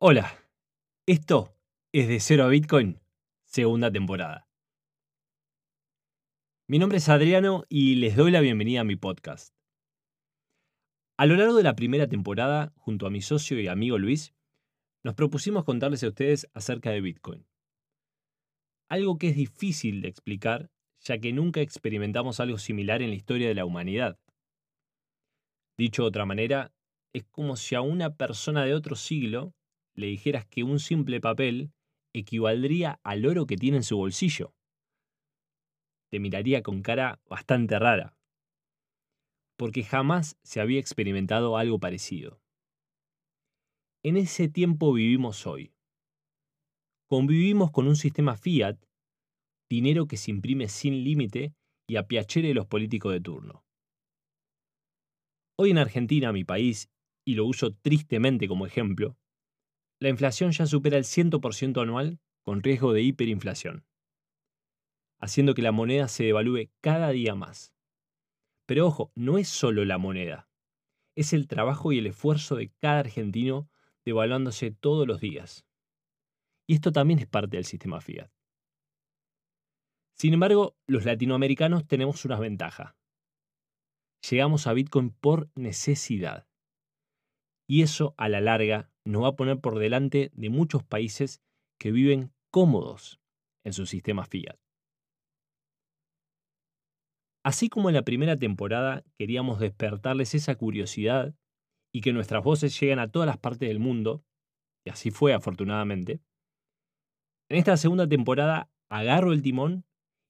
Hola, esto es de Cero a Bitcoin, segunda temporada. Mi nombre es Adriano y les doy la bienvenida a mi podcast. A lo largo de la primera temporada, junto a mi socio y amigo Luis, nos propusimos contarles a ustedes acerca de Bitcoin. Algo que es difícil de explicar, ya que nunca experimentamos algo similar en la historia de la humanidad. Dicho de otra manera, es como si a una persona de otro siglo le dijeras que un simple papel equivaldría al oro que tiene en su bolsillo. Te miraría con cara bastante rara, porque jamás se había experimentado algo parecido. En ese tiempo vivimos hoy. Convivimos con un sistema fiat, dinero que se imprime sin límite y a los políticos de turno. Hoy en Argentina, mi país, y lo uso tristemente como ejemplo, la inflación ya supera el 100% anual con riesgo de hiperinflación, haciendo que la moneda se devalúe cada día más. Pero ojo, no es solo la moneda, es el trabajo y el esfuerzo de cada argentino devaluándose todos los días. Y esto también es parte del sistema fiat. Sin embargo, los latinoamericanos tenemos una ventaja. Llegamos a Bitcoin por necesidad. Y eso a la larga nos va a poner por delante de muchos países que viven cómodos en su sistema fiat. Así como en la primera temporada queríamos despertarles esa curiosidad y que nuestras voces lleguen a todas las partes del mundo, y así fue afortunadamente, en esta segunda temporada agarro el timón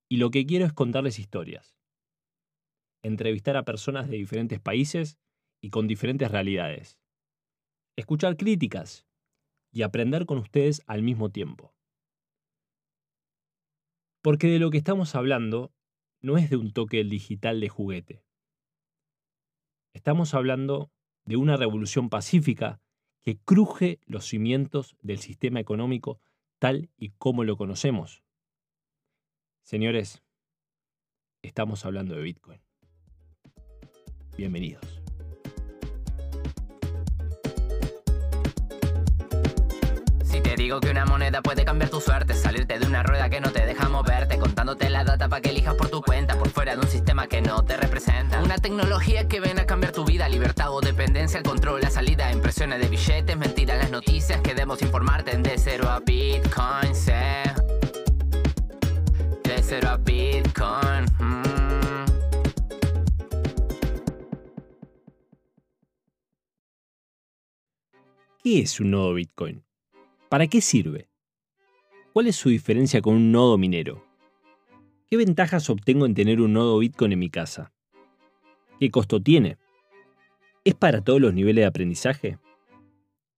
y lo que quiero es contarles historias. Entrevistar a personas de diferentes países y con diferentes realidades escuchar críticas y aprender con ustedes al mismo tiempo. Porque de lo que estamos hablando no es de un toque digital de juguete. Estamos hablando de una revolución pacífica que cruje los cimientos del sistema económico tal y como lo conocemos. Señores, estamos hablando de Bitcoin. Bienvenidos. Digo que una moneda puede cambiar tu suerte, salirte de una rueda que no te deja moverte, contándote la data para que elijas por tu cuenta, por fuera de un sistema que no te representa. Una tecnología que ven a cambiar tu vida, libertad o dependencia, el control, la salida, impresiones de billetes, mentiras, las noticias, que debemos informarte de cero a Bitcoin, sé. De cero a Bitcoin. Mm. ¿Qué es un nodo Bitcoin? ¿Para qué sirve? ¿Cuál es su diferencia con un nodo minero? ¿Qué ventajas obtengo en tener un nodo Bitcoin en mi casa? ¿Qué costo tiene? ¿Es para todos los niveles de aprendizaje?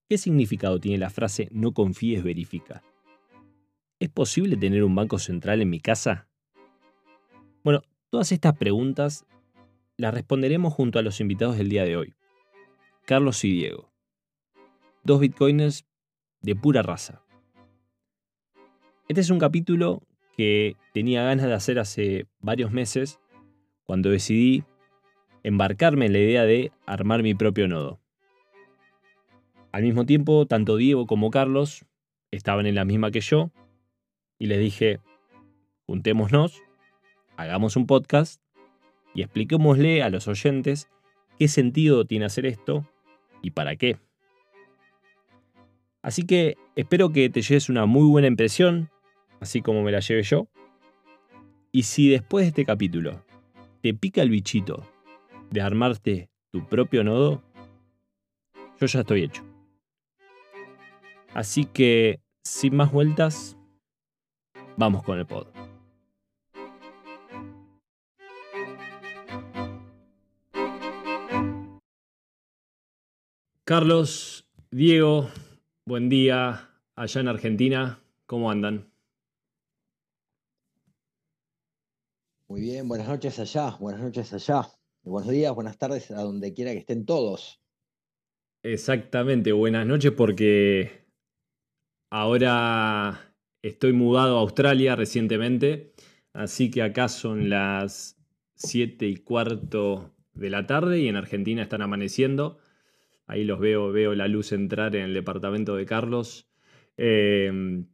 ¿Qué significado tiene la frase no confíes, verifica? ¿Es posible tener un banco central en mi casa? Bueno, todas estas preguntas las responderemos junto a los invitados del día de hoy, Carlos y Diego, dos bitcoiners de pura raza. Este es un capítulo que tenía ganas de hacer hace varios meses cuando decidí embarcarme en la idea de armar mi propio nodo. Al mismo tiempo, tanto Diego como Carlos estaban en la misma que yo y les dije, juntémonos, hagamos un podcast y expliquémosle a los oyentes qué sentido tiene hacer esto y para qué. Así que espero que te lleves una muy buena impresión, así como me la lleve yo. Y si después de este capítulo te pica el bichito de armarte tu propio nodo, yo ya estoy hecho. Así que, sin más vueltas, vamos con el pod. Carlos, Diego, Buen día allá en Argentina. ¿Cómo andan? Muy bien, buenas noches allá, buenas noches allá. Buenos días, buenas tardes a donde quiera que estén todos. Exactamente, buenas noches porque ahora estoy mudado a Australia recientemente, así que acá son las 7 y cuarto de la tarde y en Argentina están amaneciendo. Ahí los veo, veo la luz entrar en el departamento de Carlos. Em,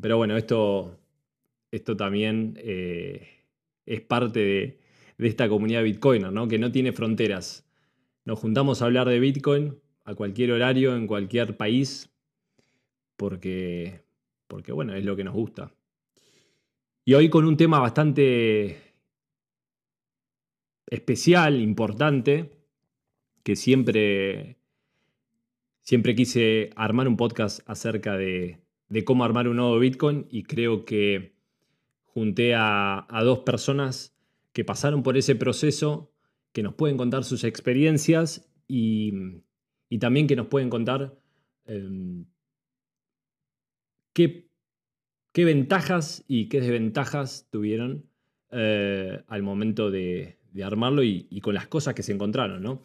pero bueno, esto, esto también eh, es parte de, esta comunidad Bitcoiner, ¿no? que no tiene fronteras. Nos juntamos a hablar de Bitcoin a cualquier horario, en cualquier país, porque, porque bueno, es lo que nos gusta. Y hoy con un tema bastante especial, importante, que siempre Siempre quise armar un podcast acerca de, cómo armar un nodo Bitcoin y creo que junté a, dos personas que pasaron por ese proceso, que nos pueden contar sus experiencias y, también que nos pueden contar em, qué, ventajas y qué desventajas tuvieron eh, al momento de, armarlo y, y, con las cosas que se encontraron. ¿no?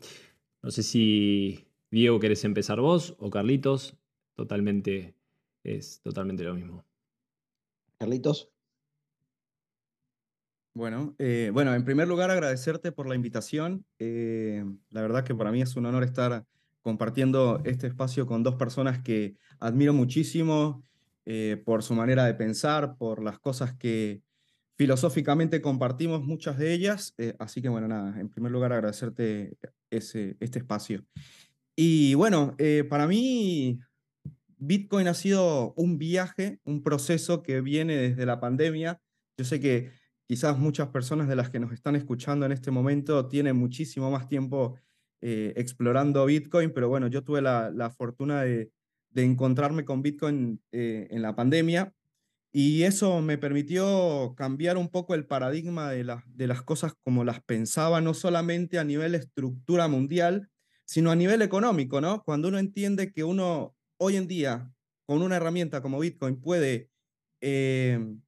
no sé si Diego, ¿querés empezar vos o Carlitos? Totalmente, es totalmente lo mismo. Carlitos. Bueno, eh, bueno, en primer lugar agradecerte por la invitación. Eh, la verdad que para mí es un honor estar compartiendo este espacio con dos personas que admiro muchísimo eh, por su manera de pensar, por las cosas que filosóficamente compartimos, muchas de ellas. así que bueno, nada, en primer lugar agradecerte ese, este espacio. Y bueno, eh, para mí Bitcoin ha sido un viaje, un proceso que viene desde la pandemia. Yo sé que quizás muchas personas de las que nos están escuchando en este momento tienen muchísimo más tiempo eh, explorando Bitcoin, pero bueno, yo tuve la, fortuna de, encontrarme con Bitcoin eh, en la pandemia y eso me permitió cambiar un poco el paradigma de, de las cosas como las pensaba, no solamente a nivel estructura mundial, sino a nivel económico, ¿no? Cuando uno entiende que uno hoy en día, con una herramienta como Bitcoin, puede em,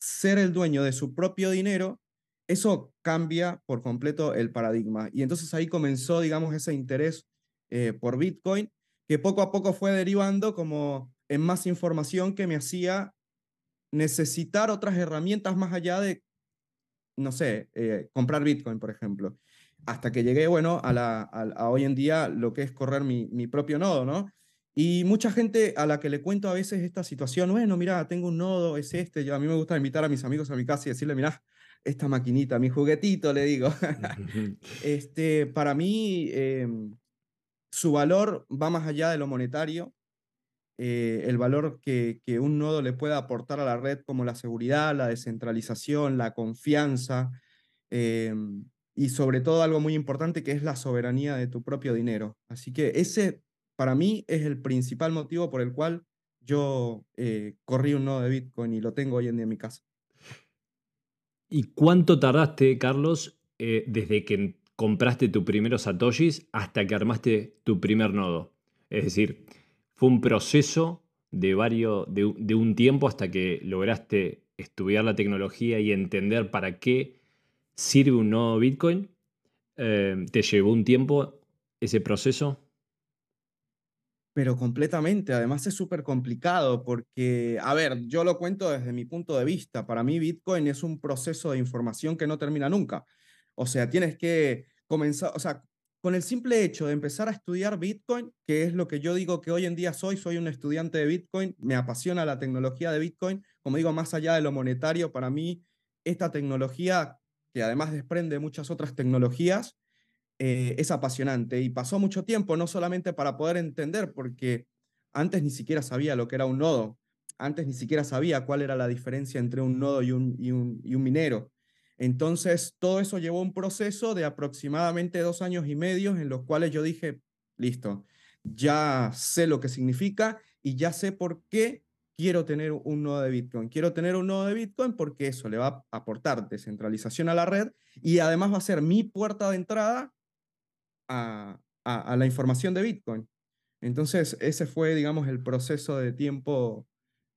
ser el dueño de su propio dinero, eso cambia por completo el paradigma. Y entonces ahí comenzó, digamos, ese interés eh, por Bitcoin, que poco a poco fue derivando como en más información que me hacía necesitar otras herramientas más allá de, no sé, eh, comprar Bitcoin, por ejemplo hasta que llegué, bueno, a, la, a, hoy en día lo que es correr mi, mi, propio nodo, ¿no? Y mucha gente a la que le cuento a veces esta situación, bueno, mira, tengo un nodo, es este, yo, a mí me gusta invitar a mis amigos a mi casa y decirle, mira, esta maquinita, mi juguetito, le digo. este, para mí, em, su valor va más allá de lo monetario, eh, el valor que, que, un nodo le pueda aportar a la red como la seguridad, la descentralización, la confianza, eh, y sobre todo algo muy importante que es la soberanía de tu propio dinero. Así que ese para mí es el principal motivo por el cual yo eh, corrí un nodo de Bitcoin y lo tengo hoy en día en mi casa. ¿Y cuánto tardaste, Carlos, eh, desde que compraste tu primero Satoshis hasta que armaste tu primer nodo? Es decir, fue un proceso de, varios, de un tiempo hasta que lograste estudiar la tecnología y entender para qué sirve un nodo Bitcoin? Eh, ¿Te llevó un tiempo ese proceso? Pero completamente, además es súper complicado porque, a ver, yo lo cuento desde mi punto de vista, para mí Bitcoin es un proceso de información que no termina nunca. O sea, tienes que comenzar, o sea, con el simple hecho de empezar a estudiar Bitcoin, que es lo que yo digo que hoy en día soy, soy un estudiante de Bitcoin, me apasiona la tecnología de Bitcoin, como digo, más allá de lo monetario, para mí esta tecnología que además desprende muchas otras tecnologías, eh, es apasionante. Y pasó mucho tiempo, no solamente para poder entender, porque antes ni siquiera sabía lo que era un nodo, antes ni siquiera sabía cuál era la diferencia entre un nodo y un, y un, y un minero. Entonces, todo eso llevó un proceso de aproximadamente dos años y medio en los cuales yo dije, listo, ya sé lo que significa y ya sé por qué quiero tener un nodo de Bitcoin. Quiero tener un nodo de Bitcoin porque eso le va a aportar descentralización a la red y además va a ser mi puerta de entrada a, la información de Bitcoin. Entonces, ese fue, digamos, el proceso de tiempo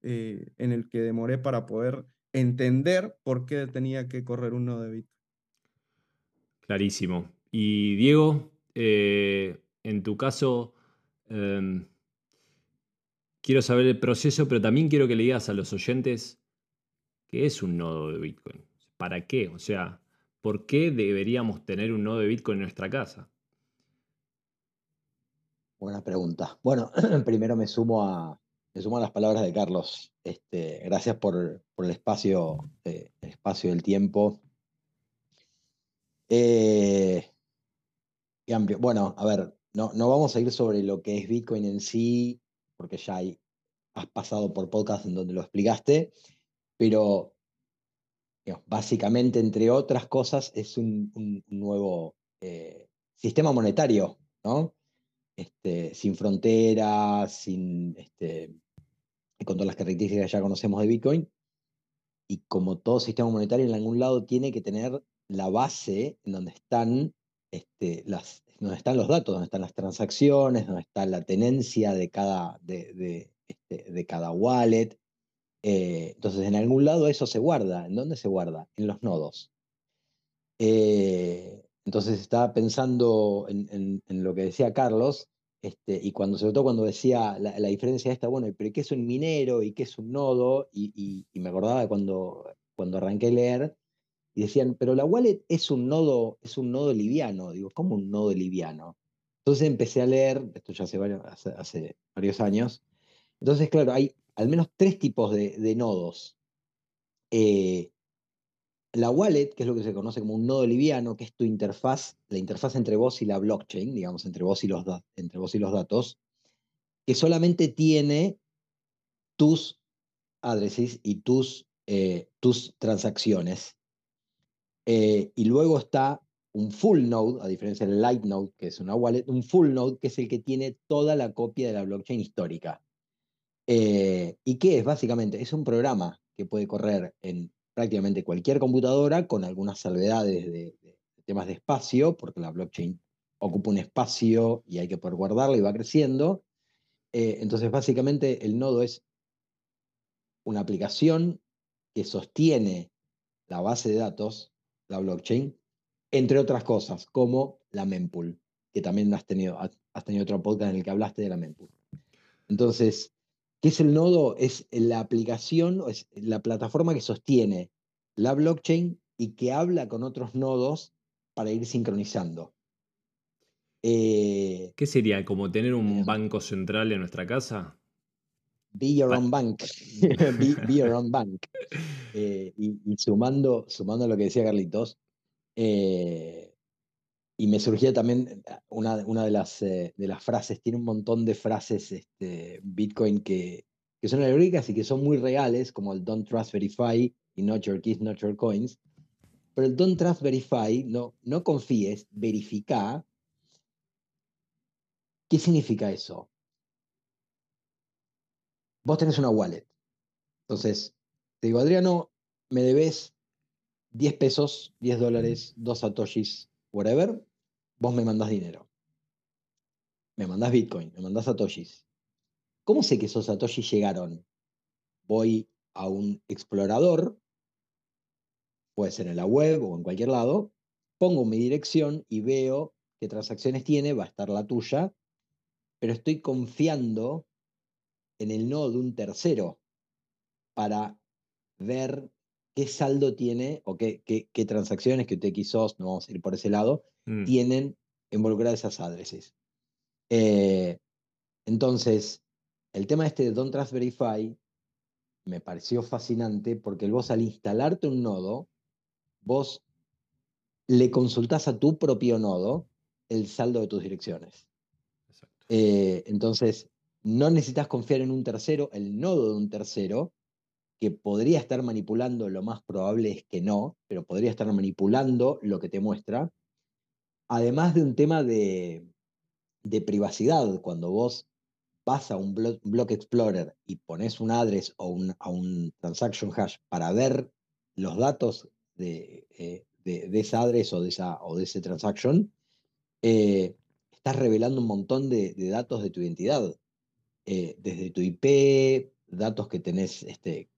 eh, en el que demoré para poder entender por qué tenía que correr un nodo de Bitcoin. Clarísimo. Y Diego, eh, en tu caso, em, quiero saber el proceso, pero también quiero que le digas a los oyentes qué es un nodo de Bitcoin. ¿Para qué? O sea, ¿por qué deberíamos tener un nodo de Bitcoin en nuestra casa? Buena pregunta. Bueno, primero me sumo a, me sumo a las palabras de Carlos. Este, gracias por, el espacio, eh, el del tiempo. Eh. Bueno, a ver, no, no vamos a ir sobre lo que es Bitcoin en sí, porque ya hay, has pasado por podcast en donde lo explicaste, pero básicamente, entre otras cosas, es un, un nuevo eh, sistema monetario, ¿no? Este, sin fronteras, sin, este, con todas las características que ya conocemos de Bitcoin. Y como todo sistema monetario, en algún lado tiene que tener la base en donde están, este, las, donde están los datos, donde están las transacciones, donde está la tenencia de cada, de, de, este, de cada wallet. Eh, entonces, en algún lado eso se guarda. ¿En dónde se guarda? En los nodos. Eh, entonces estaba pensando en, lo que decía Carlos, este, y cuando, sobre todo cuando decía la, diferencia esta, bueno, pero ¿qué es un minero y qué es un nodo? Y, me acordaba cuando, cuando arranqué a leer, y decían, pero la wallet es un nodo, es un nodo liviano. Digo, ¿cómo un nodo liviano? Entonces empecé a leer, esto ya hace varios, años. Entonces, claro, hay al menos tres tipos de, nodos. Eh, la wallet, que es lo que se conoce como un nodo liviano, que es tu interfaz, la interfaz entre vos y la blockchain, digamos, entre vos y los, entre vos y los datos, que solamente tiene tus addresses y tus, eh, tus transacciones. Eh, y luego está un full node, a diferencia del light node, que es una wallet, un full node, que es el que tiene toda la copia de la blockchain histórica. Eh, ¿Y qué es? Básicamente, es un programa que puede correr en prácticamente cualquier computadora con algunas salvedades de, temas de espacio, porque la blockchain ocupa un espacio y hay que poder guardarla y va creciendo. Eh, entonces, básicamente, el nodo es una aplicación que sostiene la base de datos, la blockchain, entre otras cosas, como la mempool, que también has tenido, has tenido otro podcast en el que hablaste de la mempool. Entonces, ¿Qué es el nodo? Es la aplicación, es la plataforma que sostiene la blockchain y que habla con otros nodos para ir sincronizando. Eh, ¿Qué sería? ¿Como tener un banco central en nuestra casa? Be your own bank. be, your own bank. Eh, y, sumando, sumando lo que decía Carlitos, eh, y me surgía también eh, una, una de, las, eh, de las frases, tiene un montón de frases este, Bitcoin que, que son alegóricas y que son muy reales, como el Don't Trust Verify y Not Your Keys, Not Your Coins. Pero el Don't Trust Verify, no, no confíes, verifica. ¿Qué significa eso? Vos tenés una wallet. Entonces, te digo, Adriano, me debes 10 pesos, 10 dólares, 2 satoshis whatever, vos me mandás dinero. Me mandás Bitcoin, me mandás Satoshis. ¿Cómo sé que esos Satoshis llegaron? Voy a un explorador, puede ser en la web o en cualquier lado, pongo mi dirección y veo qué transacciones tiene, va a estar la tuya, pero estoy confiando en el nodo de un tercero para ver qué saldo tiene o qué, qué, transacciones que UTXOS, no vamos a ir por ese lado, mm. tienen involucradas esas adreses. Eh, entonces, el tema este de Don't Trust Verify me pareció fascinante porque vos al instalarte un nodo, vos le consultás a tu propio nodo el saldo de tus direcciones. Eh, entonces, no necesitas confiar en un tercero, el nodo de un tercero, que podría estar manipulando, lo más probable es que no, pero podría estar manipulando lo que te muestra. Además de un tema de, privacidad, cuando vos vas a un block, explorer y pones un address o un, a un transaction hash para ver los datos de, eh, esa address o de, esa, o de ese transaction, eh, estás revelando un montón de, datos de tu identidad, eh, desde tu IP, datos que tenés este,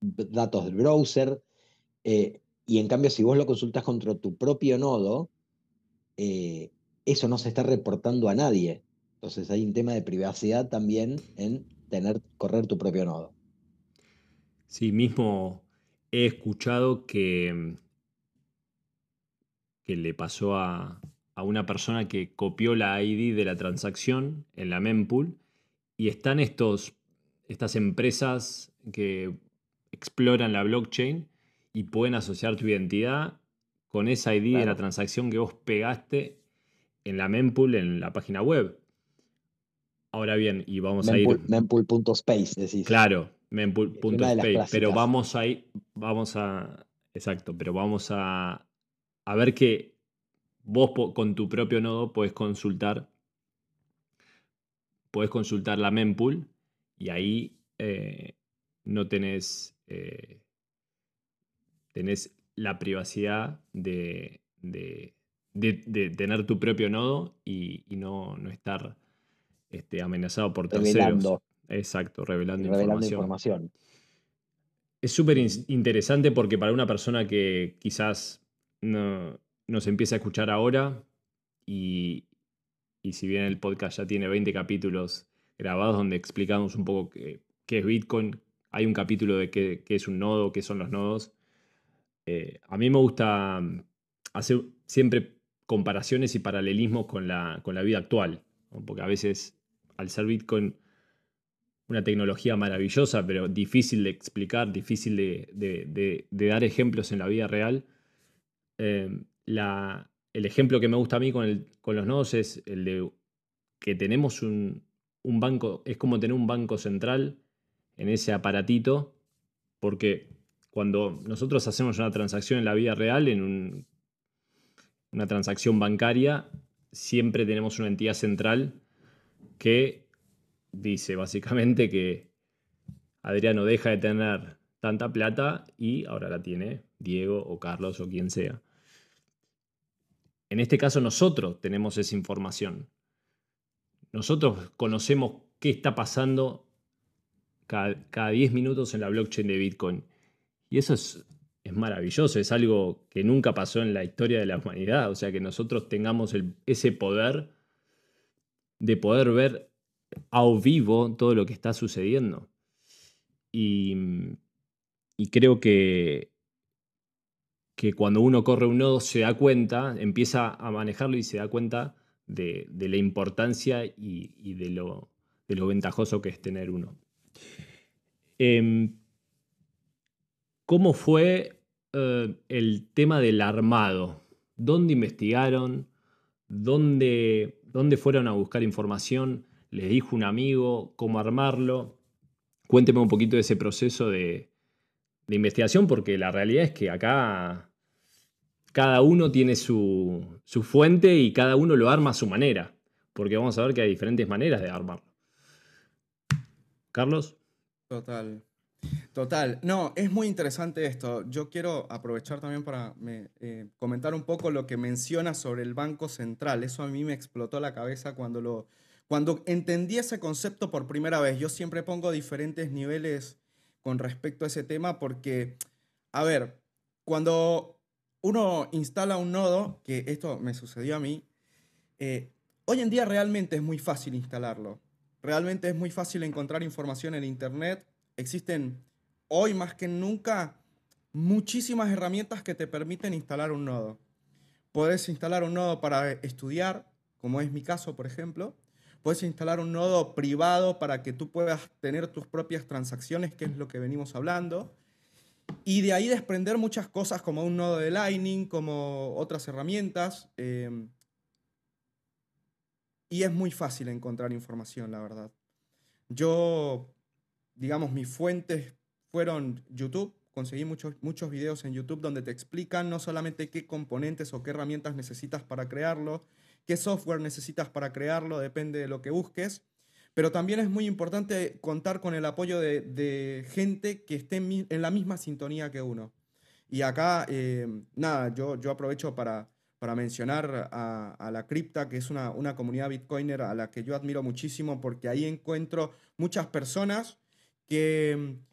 datos del browser. Eh, y en cambio, si vos lo consultas contra tu propio nodo, eh, eso no se está reportando a nadie. Entonces hay un tema de privacidad también en tener, correr tu propio nodo. Sí, mismo he escuchado que, que le pasó a, a una persona que copió la ID de la transacción en la mempool y están estos, estas empresas que exploran la blockchain y pueden asociar tu identidad con esa ID de la transacción que vos pegaste en la mempool en la página web. Ahora bien, y vamos a ir. Mempool.space, decís. Claro, mempool.space. Pero vamos a ir. Vamos a. Exacto, pero vamos a, a ver que vos con tu propio nodo puedes consultar. Puedes consultar la mempool y ahí eh, no tenés. Eh, tenés la privacidad de, de, tener tu propio nodo y, no, no, estar este, amenazado por terceros. Exacto, revelando, información. Es súper interesante porque para una persona que quizás no, nos empieza a escuchar ahora y, y, si bien el podcast ya tiene 20 capítulos grabados donde explicamos un poco qué, qué es Bitcoin, hay un capítulo de qué, qué, es un nodo, qué son los nodos. Eh, a mí me gusta mm, hacer siempre comparaciones y paralelismos con la, con la vida actual, porque a veces al ser Bitcoin una tecnología maravillosa, pero difícil de explicar, difícil de, dar ejemplos en la vida real. Em, el ejemplo que me gusta a mí con, los nodos es el de que tenemos un, banco, es como tener un banco central en ese aparatito, porque cuando nosotros hacemos una transacción en la vida real, en una transacción bancaria, siempre tenemos una entidad central que dice básicamente que Adriano deja de tener tanta plata y ahora la tiene Diego o Carlos o quien sea. En este caso nosotros tenemos esa información. Nosotros conocemos qué está pasando cada, 10 minutos en la blockchain de Bitcoin. Y eso es, es, maravilloso, es algo que nunca pasó en la historia de la humanidad. O sea, que nosotros tengamos ese poder de poder ver a vivo todo lo que está sucediendo. Y, creo que, que cuando uno corre un nodo se da cuenta, empieza a manejarlo y se da cuenta de, la importancia y, de, lo, ventajoso que es tener uno. Em, ¿Cómo fue eh, el tema del armado? ¿Dónde investigaron? ¿Dónde, ¿Dónde fueron a buscar información? les dijo un amigo cómo armarlo. Cuénteme un poquito de ese proceso de, investigación, porque la realidad es que acá cada uno tiene su, fuente y cada uno lo arma a su manera, porque vamos a ver que hay diferentes maneras de armarlo. Carlos. Total. Total. No, es muy interesante esto. Yo quiero aprovechar también para eh, comentar un poco lo que menciona sobre el Banco Central. Eso a mí me explotó la cabeza cuando lo, cuando entendí ese concepto por primera vez, yo siempre pongo diferentes niveles con respecto a ese tema porque, a ver, cuando uno instala un nodo, que esto me sucedió a mí, eh, hoy en día realmente es muy fácil instalarlo. Realmente es muy fácil encontrar información en Internet. Existen hoy más que nunca muchísimas herramientas que te permiten instalar un nodo. Puedes instalar un nodo para estudiar, como es mi caso, por ejemplo. Puedes instalar un nodo privado para que tú puedas tener tus propias transacciones, que es lo que venimos hablando. Y de ahí desprender muchas cosas como un nodo de Lightning, como otras herramientas. Em, y es muy fácil encontrar información, la verdad. Yo, digamos, mis fuentes fueron YouTube. Conseguí muchos, muchos videos en YouTube donde te explican no solamente qué componentes o qué herramientas necesitas para crearlo, qué software necesitas para crearlo, depende de lo que busques. Pero también es muy importante contar con el apoyo de, gente que esté en, la misma sintonía que uno. Y acá, eh, nada, yo, yo aprovecho para, para mencionar a, la Cripta, que es una, una, comunidad bitcoiner a la que yo admiro muchísimo porque ahí encuentro muchas personas que mm,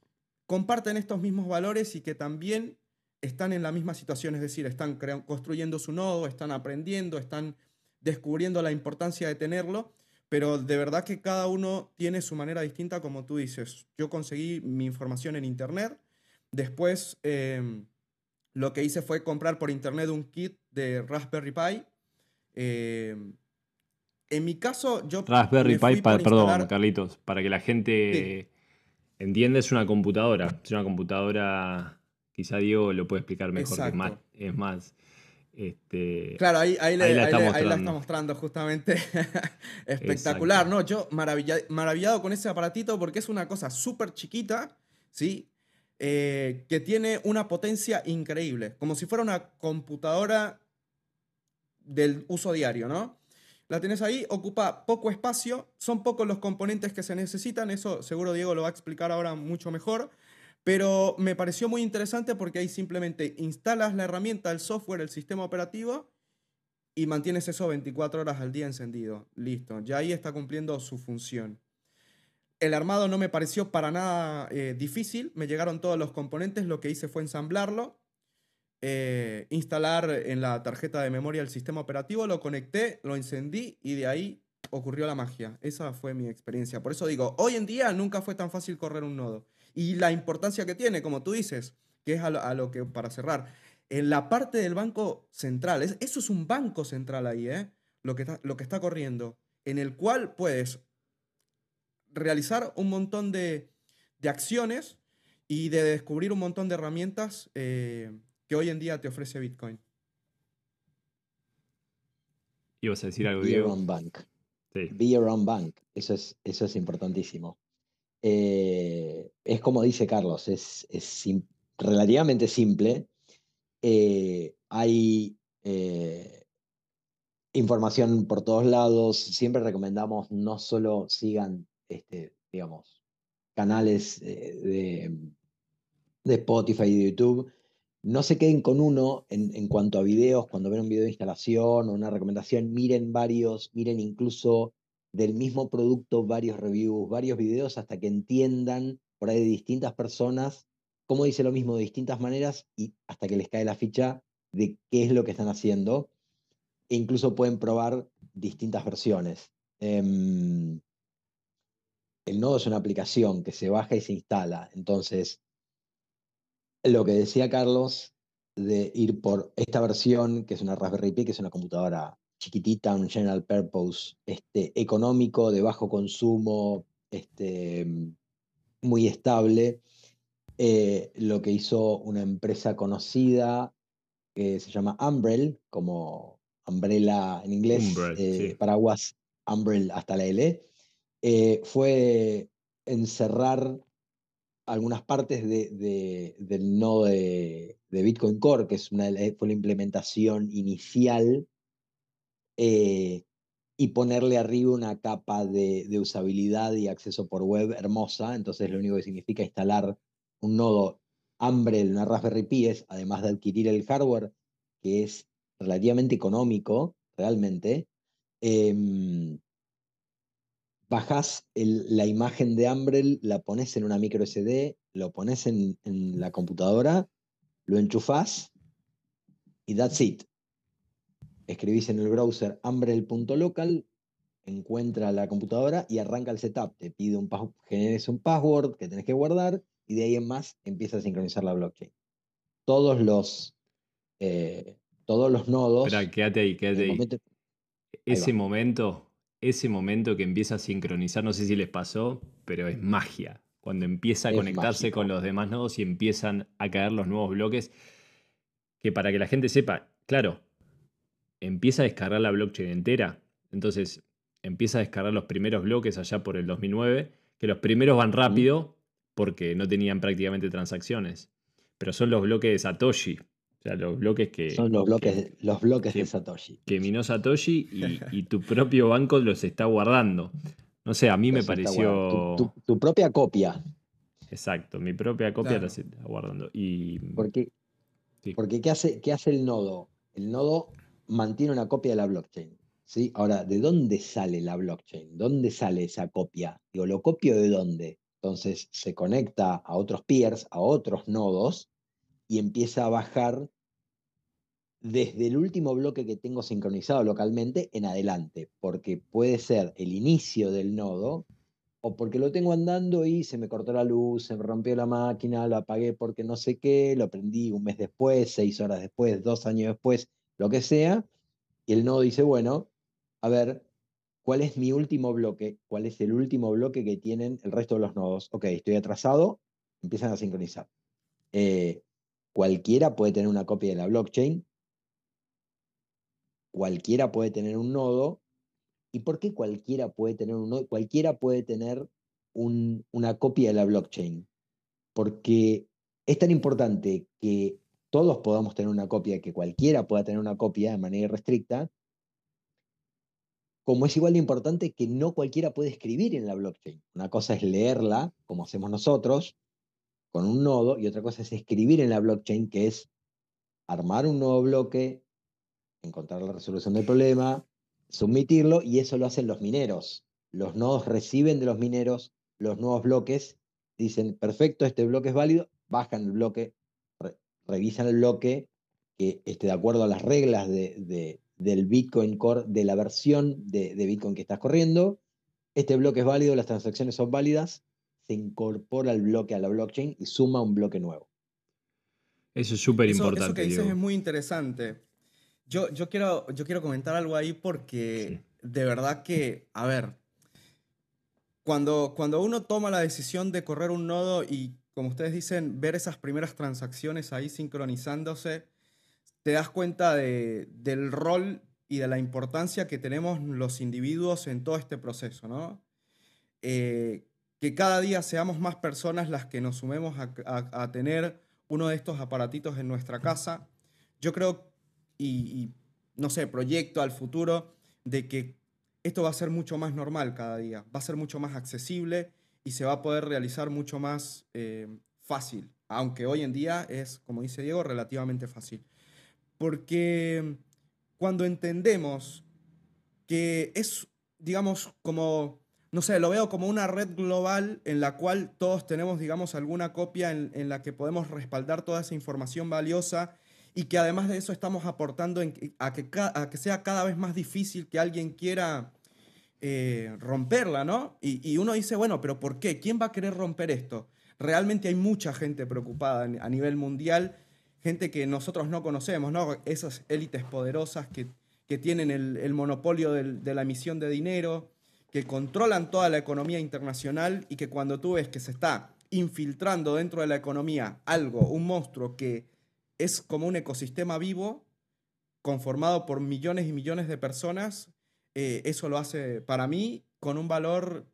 comparten estos mismos valores y que también están en la misma situación, es decir, están construyendo su nodo, están aprendiendo, están descubriendo la importancia de tenerlo, pero de verdad que cada uno tiene su manera distinta, como tú dices. Yo conseguí mi información en Internet, después em, lo que hice fue comprar por Internet un kit de Raspberry Pi, Eh, en mi caso, yo. Raspberry Pi, pa- perdón, Carlitos, para que la gente entienda, es una computadora. Es una computadora, quizá Diego lo puede explicar mejor, que es más, Exacto. es más. Este, Claro, ahí, ahí, le- Ahí la ahí está le- ahí la mostrando. está mostrando justamente. Espectacular, Exacto. ¿no? Yo maravilla- maravillado con ese aparatito porque es una cosa súper chiquita, ¿sí? Eh, que tiene una potencia increíble, como si fuera una computadora del uso diario, ¿no? La tenés ahí, ocupa poco espacio, son pocos los componentes que se necesitan, eso seguro Diego lo va a explicar ahora mucho mejor, pero me pareció muy interesante porque ahí simplemente instalas la herramienta, el software, el sistema operativo y mantienes eso 24 horas al día encendido. Listo, ya ahí está cumpliendo su función. El armado no me pareció para nada eh, difícil, me llegaron todos los componentes, lo que hice fue ensamblarlo, eh, instalar en la tarjeta de memoria el sistema operativo, lo conecté, lo encendí y de ahí ocurrió la magia. Esa fue mi experiencia. Por eso digo, hoy en día nunca fue tan fácil correr un nodo. Y la importancia que tiene, como tú dices, que es a lo, a lo que, para cerrar, en la parte del banco central, es- eso es un banco central ahí, ¿eh? Lo que, está, lo que está corriendo, en el cual puedes realizar un montón de, de acciones y de descubrir un montón de herramientas eh, que hoy en día te ofrece Bitcoin. ibas a decir algo, Be Diego. around bank. Sí. Be your own bank. Eso es, eso es importantísimo. Eh, es como dice Carlos, es, relativamente simple. Eh, hay eh, información por todos lados. Siempre recomendamos no solo sigan, este, digamos, canales de, de Spotify y de YouTube. No se queden con uno en, en cuanto a videos, cuando ven un video de instalación o una recomendación, miren varios, miren incluso del mismo producto varios reviews, varios videos hasta que entiendan por ahí de distintas personas cómo dice lo mismo de distintas maneras y hasta que les cae la ficha de qué es lo que están haciendo. E incluso pueden probar distintas versiones. Em, el nodo es una aplicación que se baja y se instala. Entonces, lo que decía Carlos de ir por esta versión, que es una Raspberry Pi, que es una computadora chiquitita, un general purpose, este, económico, de bajo consumo, este, muy estable. Eh, lo que hizo una empresa conocida que se llama Umbrel, como umbrella en inglés, Umbrel, eh, sí. paraguas Umbrel hasta la L, eh, fue encerrar algunas partes de, de- del nodo de, de Bitcoin Core, que es una, fue la implementación inicial, eh, y ponerle arriba una capa de, usabilidad y acceso por web hermosa. Entonces, lo único que significa instalar un nodo Umbrel, una Raspberry Pi, es, además de adquirir el hardware, que es relativamente económico, realmente, em, bajás el- la imagen de Umbrel, la pones en una micro SD, lo pones en, en la computadora, lo enchufás y that's it. Escribís en el browser umbrel.local, encuentra la computadora y arranca el setup. Te pide un, generes un password que tenés que guardar y de ahí en más empieza a sincronizar la blockchain. Todos los, eh, todos los nodos. Espera, quédate ahí, quédate ahí. momento- Ese momento, ese momento que empieza a sincronizar, no sé si les pasó, pero es magia. Cuando empieza a Es conectarse con los demás nodos y empiezan a caer los nuevos bloques, que para que la gente sepa, claro, empieza a descargar la blockchain entera. Entonces, empieza a descargar los primeros bloques allá por el 2009, que los primeros van rápido porque no tenían prácticamente transacciones. Pero son los bloques de Satoshi. O sea, los bloques que, Son los bloques, que- los bloques que- de Satoshi. que minó Satoshi y, y tu propio banco los está guardando. No sé, a mí me Los pareció. Tu, tu- tu propia copia. Exacto, mi propia copia Claro. la está guardando. Y. Porque, Sí. porque ¿qué hace, ¿qué hace el nodo? El nodo mantiene una copia de la blockchain. ¿sí? Ahora, ¿de dónde sale la blockchain? ¿Dónde sale esa copia? Digo, ¿lo copio de dónde? Entonces se conecta a otros peers, a otros nodos, y empieza a bajar desde el último bloque que tengo sincronizado localmente en adelante, porque puede ser el inicio del nodo o porque lo tengo andando y se me cortó la luz, se me rompió la máquina, lo apagué porque no sé qué, lo prendí un mes después, seis horas después, dos años después, lo que sea, Y el nodo dice, bueno, a ver, ¿cuál es mi último bloque? ¿Cuál es el último bloque que tienen el resto de los nodos? Ok, estoy atrasado, empiezan a sincronizar. Eh, cualquiera puede tener una copia de la blockchain, cualquiera puede tener un nodo. ¿Y por qué cualquiera puede tener un nodo? Cualquiera puede tener una copia de la blockchain. Porque es tan importante que todos podamos tener una copia, que cualquiera pueda tener una copia de manera irrestricta, como es igual de importante que no cualquiera puede escribir en la blockchain. Una cosa es leerla, como hacemos nosotros, con un nodo, y otra cosa es escribir en la blockchain, que es armar un nuevo bloque, encontrar la resolución del problema, submitirlo, y eso lo hacen los mineros. Los nodos reciben de los mineros los nuevos bloques, dicen, perfecto, este bloque es válido, bajan el bloque, revisan el bloque que esté de acuerdo a las reglas de, del Bitcoin Core, de la versión de, Bitcoin que estás corriendo. Este bloque es válido, las transacciones son válidas, se incorpora el bloque a la blockchain y suma un bloque nuevo. Eso es súper importante. Eso, que dices es muy interesante. Yo, yo, quiero, yo quiero comentar algo ahí porque de verdad que, a ver, cuando, cuando uno toma la decisión de correr un nodo y, como ustedes dicen, ver esas primeras transacciones ahí sincronizándose, te das cuenta del rol y de la importancia que tenemos los individuos en todo este proceso, ¿no? Eh, que cada día seamos más personas las que nos sumemos a, tener uno de estos aparatitos en nuestra casa. Yo creo, y no sé, proyecto al futuro de que esto va a ser mucho más normal cada día, va a ser mucho más accesible y se va a poder realizar mucho más eh, fácil, aunque hoy en día es, como dice Diego, relativamente fácil. Porque cuando entendemos que es, digamos, como, no sé, lo veo como una red global en la cual todos tenemos, digamos, alguna copia en, la que podemos respaldar toda esa información valiosa y que además de eso estamos aportando a, que, a que sea cada vez más difícil que alguien quiera eh, romperla, ¿no? Y, uno dice, bueno, pero ¿por qué? ¿Quién va a querer romper esto? Realmente hay mucha gente preocupada a nivel mundial, gente que nosotros no conocemos, ¿no? Esas élites poderosas que, que tienen el, monopolio de la emisión de dinero, que controlan toda la economía internacional y que cuando tú ves que se está infiltrando dentro de la economía algo, un monstruo que es como un ecosistema vivo, conformado por millones y millones de personas, eh, eso lo hace para mí con un valor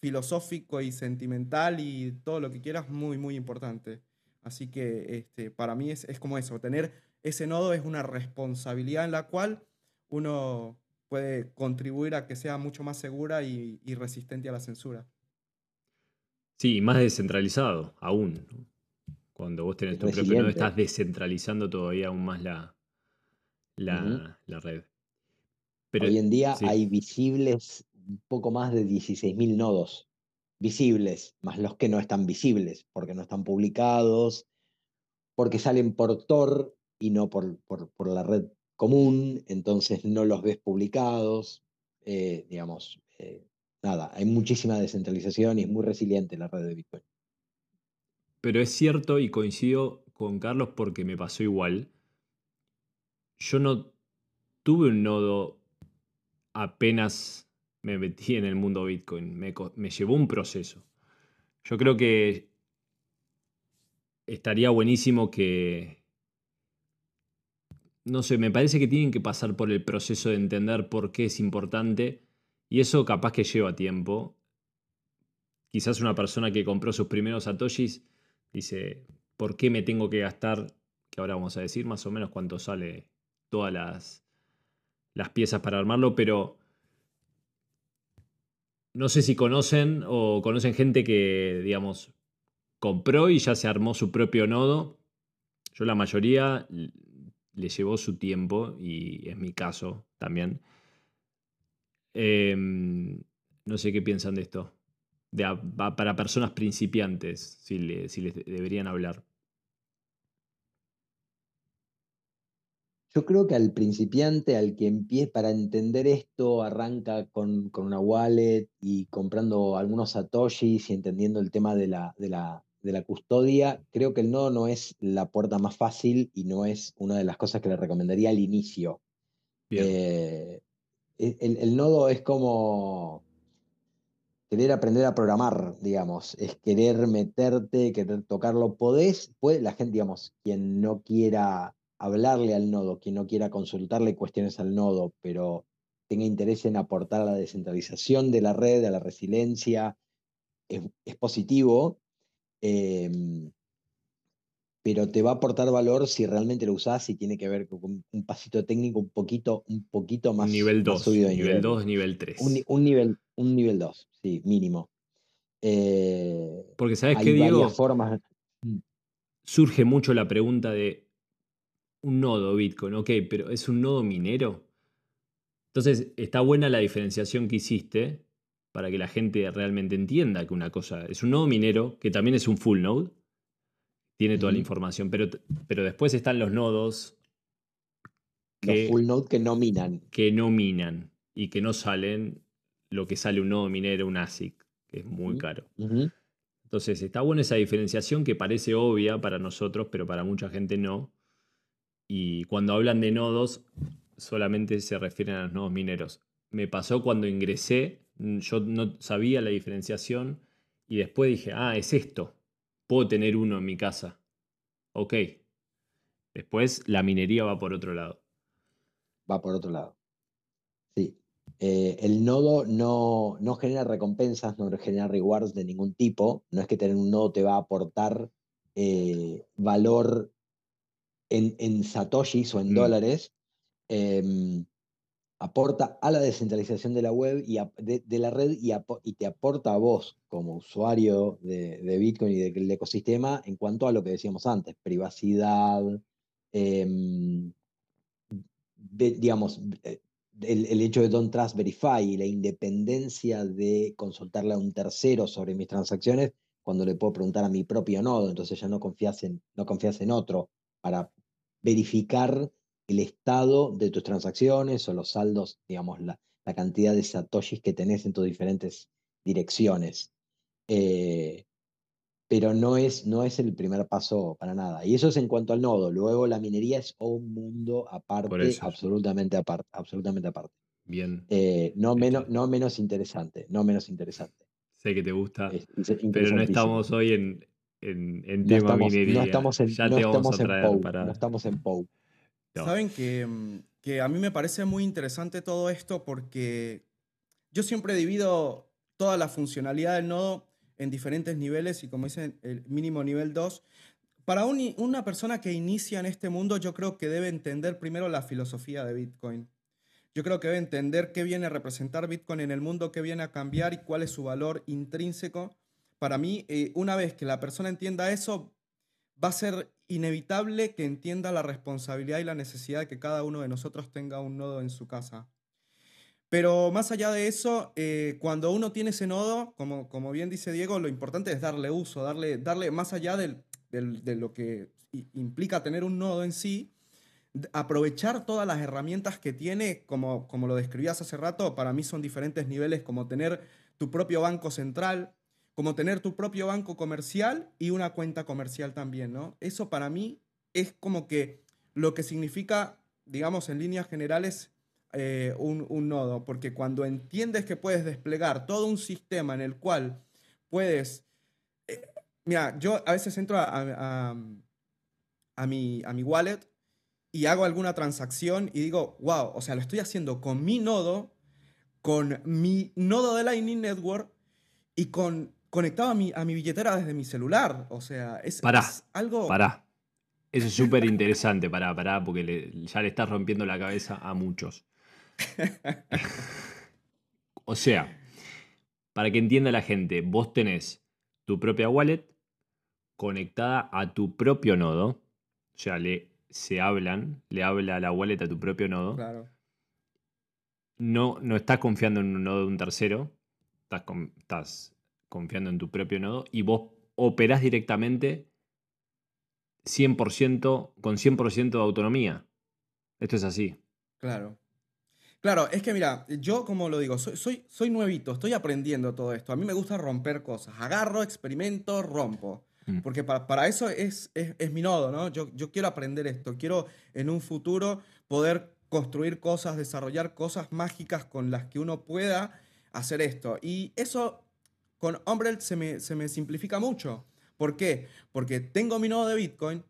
filosófico y sentimental y todo lo que quieras muy, muy importante. Así que este, para mí es, como eso, tener ese nodo es una responsabilidad en la cual uno puede contribuir a que sea mucho más segura y, resistente a la censura. Sí, más descentralizado aún. Cuando vos tenés tu propio nodo, estás descentralizando todavía aún más la, la red. Hoy en día hay visibles un poco más de 16.000 nodos visibles, más los que no están visibles, porque no están publicados, porque salen por Tor y no por, por, la red común, entonces no los ves publicados. Eh, digamos, eh, nada, hay muchísima descentralización y es muy resiliente la red de Bitcoin. Pero es cierto y coincido con Carlos porque me pasó igual. Yo no tuve un nodo apenas me metí en el mundo Bitcoin. Me, llevó un proceso. Yo creo que estaría buenísimo que... No sé, me parece que tienen que pasar por el proceso de entender por qué es importante. Y eso capaz que lleva tiempo. Quizás una persona que compró sus primeros satoshis dice, ¿por qué me tengo que gastar? Que ahora vamos a decir más o menos cuánto sale todas las, las piezas para armarlo, pero no sé si conocen o conocen gente que, digamos, compró y ya se armó su propio nodo. Yo la mayoría le llevó su tiempo y es mi caso también. Em, no sé qué piensan de esto. para personas principiantes, si, si les deberían hablar. Yo creo que al principiante, al que empiece para entender esto, arranca con, una wallet y comprando algunos satoshis y entendiendo el tema de la, de, la, de la custodia, creo que el nodo no es la puerta más fácil y no es una de las cosas que le recomendaría al inicio. Eh, el, el, nodo es como querer aprender a programar, digamos, es querer meterte, querer tocarlo. Podés, puede, la gente, digamos, quien no quiera hablarle al nodo, quien no quiera consultarle cuestiones al nodo, pero tenga interés en aportar a la descentralización de la red, a la resiliencia, es, positivo, em, pero te va a aportar valor si realmente lo usás y tiene que ver con un pasito técnico un poquito, un poquito más, nivel 2, nivel 2, nivel 3. Un, nivel, un nivel 2, sí, mínimo. Eh, Porque sabes que Diego, formas. Mm. surge mucho la pregunta de un nodo Bitcoin, ok, pero ¿es un nodo minero? Entonces, está buena la diferenciación que hiciste para que la gente realmente entienda que una cosa es un nodo minero, que también es un full node, tiene toda la información, pero, pero después están los nodos que, los full node que no minan. Que no minan y que no salen lo que sale un nodo minero, un ASIC, que es muy caro. Entonces, está buena esa diferenciación que parece obvia para nosotros, pero para mucha gente no. Y cuando hablan de nodos, solamente se refieren a los nodos mineros. Me pasó cuando ingresé, mm, yo no sabía la diferenciación y después dije, ah, es esto, puedo tener uno en mi casa. Ok. Después la minería va por otro lado. Va por otro lado. Sí. Eh, el nodo no, no, genera recompensas, no genera rewards de ningún tipo. No es que tener un nodo te va a aportar eh, valor en, en, satoshis o en mm. dólares, Em, aporta a la descentralización de la web y de, la red y, te aporta a vos como usuario de, Bitcoin y del ecosistema en cuanto a lo que decíamos antes, privacidad, em, digamos, eh, el, hecho de Don't Trust Verify y la independencia de consultarle a un tercero sobre mis transacciones cuando le puedo preguntar a mi propio nodo, entonces ya no confías en, no confías en otro para verificar el estado de tus transacciones o los saldos, digamos, la, cantidad de satoshis que tenés en tus diferentes direcciones. Eh, pero no es, no es el primer paso para nada. Y eso es en cuanto al nodo. Luego la minería es un mundo aparte, absolutamente aparte, absolutamente aparte. Bien. Eh, no, menos, no menos interesante, no menos interesante. Sé que te gusta, pero no estamos hoy en, en, tema minería. No estamos en, ya te vamos a traer para... no estamos en POU. Saben mm, que, a mí me parece muy interesante todo esto porque yo siempre divido toda la funcionalidad del nodo en diferentes niveles y como dicen, el mínimo nivel 2. Para una persona que inicia en este mundo, yo creo que debe entender primero la filosofía de Bitcoin. Yo creo que debe entender qué viene a representar Bitcoin en el mundo, qué viene a cambiar y cuál es su valor intrínseco. Para mí, eh, una vez que la persona entienda eso, va a ser inevitable que entienda la responsabilidad y la necesidad de que cada uno de nosotros tenga un nodo en su casa. Pero más allá de eso, eh, cuando uno tiene ese nodo, como, como bien dice Diego, lo importante es darle uso, darle, darle más allá de lo que implica tener un nodo en sí, aprovechar todas las herramientas que tiene, como, como lo describías hace rato, para mí son diferentes niveles, como tener tu propio banco central, como tener tu propio banco comercial y una cuenta comercial también, ¿no? Eso para mí es como que lo que significa, digamos, en líneas generales, eh, un, nodo, porque cuando entiendes que puedes desplegar todo un sistema en el cual puedes... Eh, mira, yo a veces entro a, mi, a mi wallet y hago alguna transacción y digo, wow, o sea, lo estoy haciendo con mi nodo, con mi nodo de Lightning Network y con conectado a mi, a mi billetera desde mi celular. O sea, es, algo. Pará. Eso es súper interesante, pará, pará, porque ya le estás rompiendo la cabeza a muchos. o sea, para que entienda la gente, vos tenés tu propia wallet conectada a tu propio nodo. O sea, le, se hablan, le habla la wallet a tu propio nodo. Claro. No, no estás confiando en un nodo de un tercero. Estás, estás confiando en tu propio nodo y vos operás directamente 100% con 100% de autonomía. Esto es así. Claro. Claro, es que mira, yo como lo digo, soy, soy, soy nuevito, estoy aprendiendo todo esto. A mí me gusta romper cosas. Agarro, experimento, rompo. Mm. Porque para, eso es, es, mi nodo, ¿no? Yo, yo quiero aprender esto. Quiero en un futuro poder construir cosas, desarrollar cosas mágicas con las que uno pueda hacer esto. Y eso con Umbrel se me, se me simplifica mucho. ¿Por qué? Porque tengo mi nodo de Bitcoin,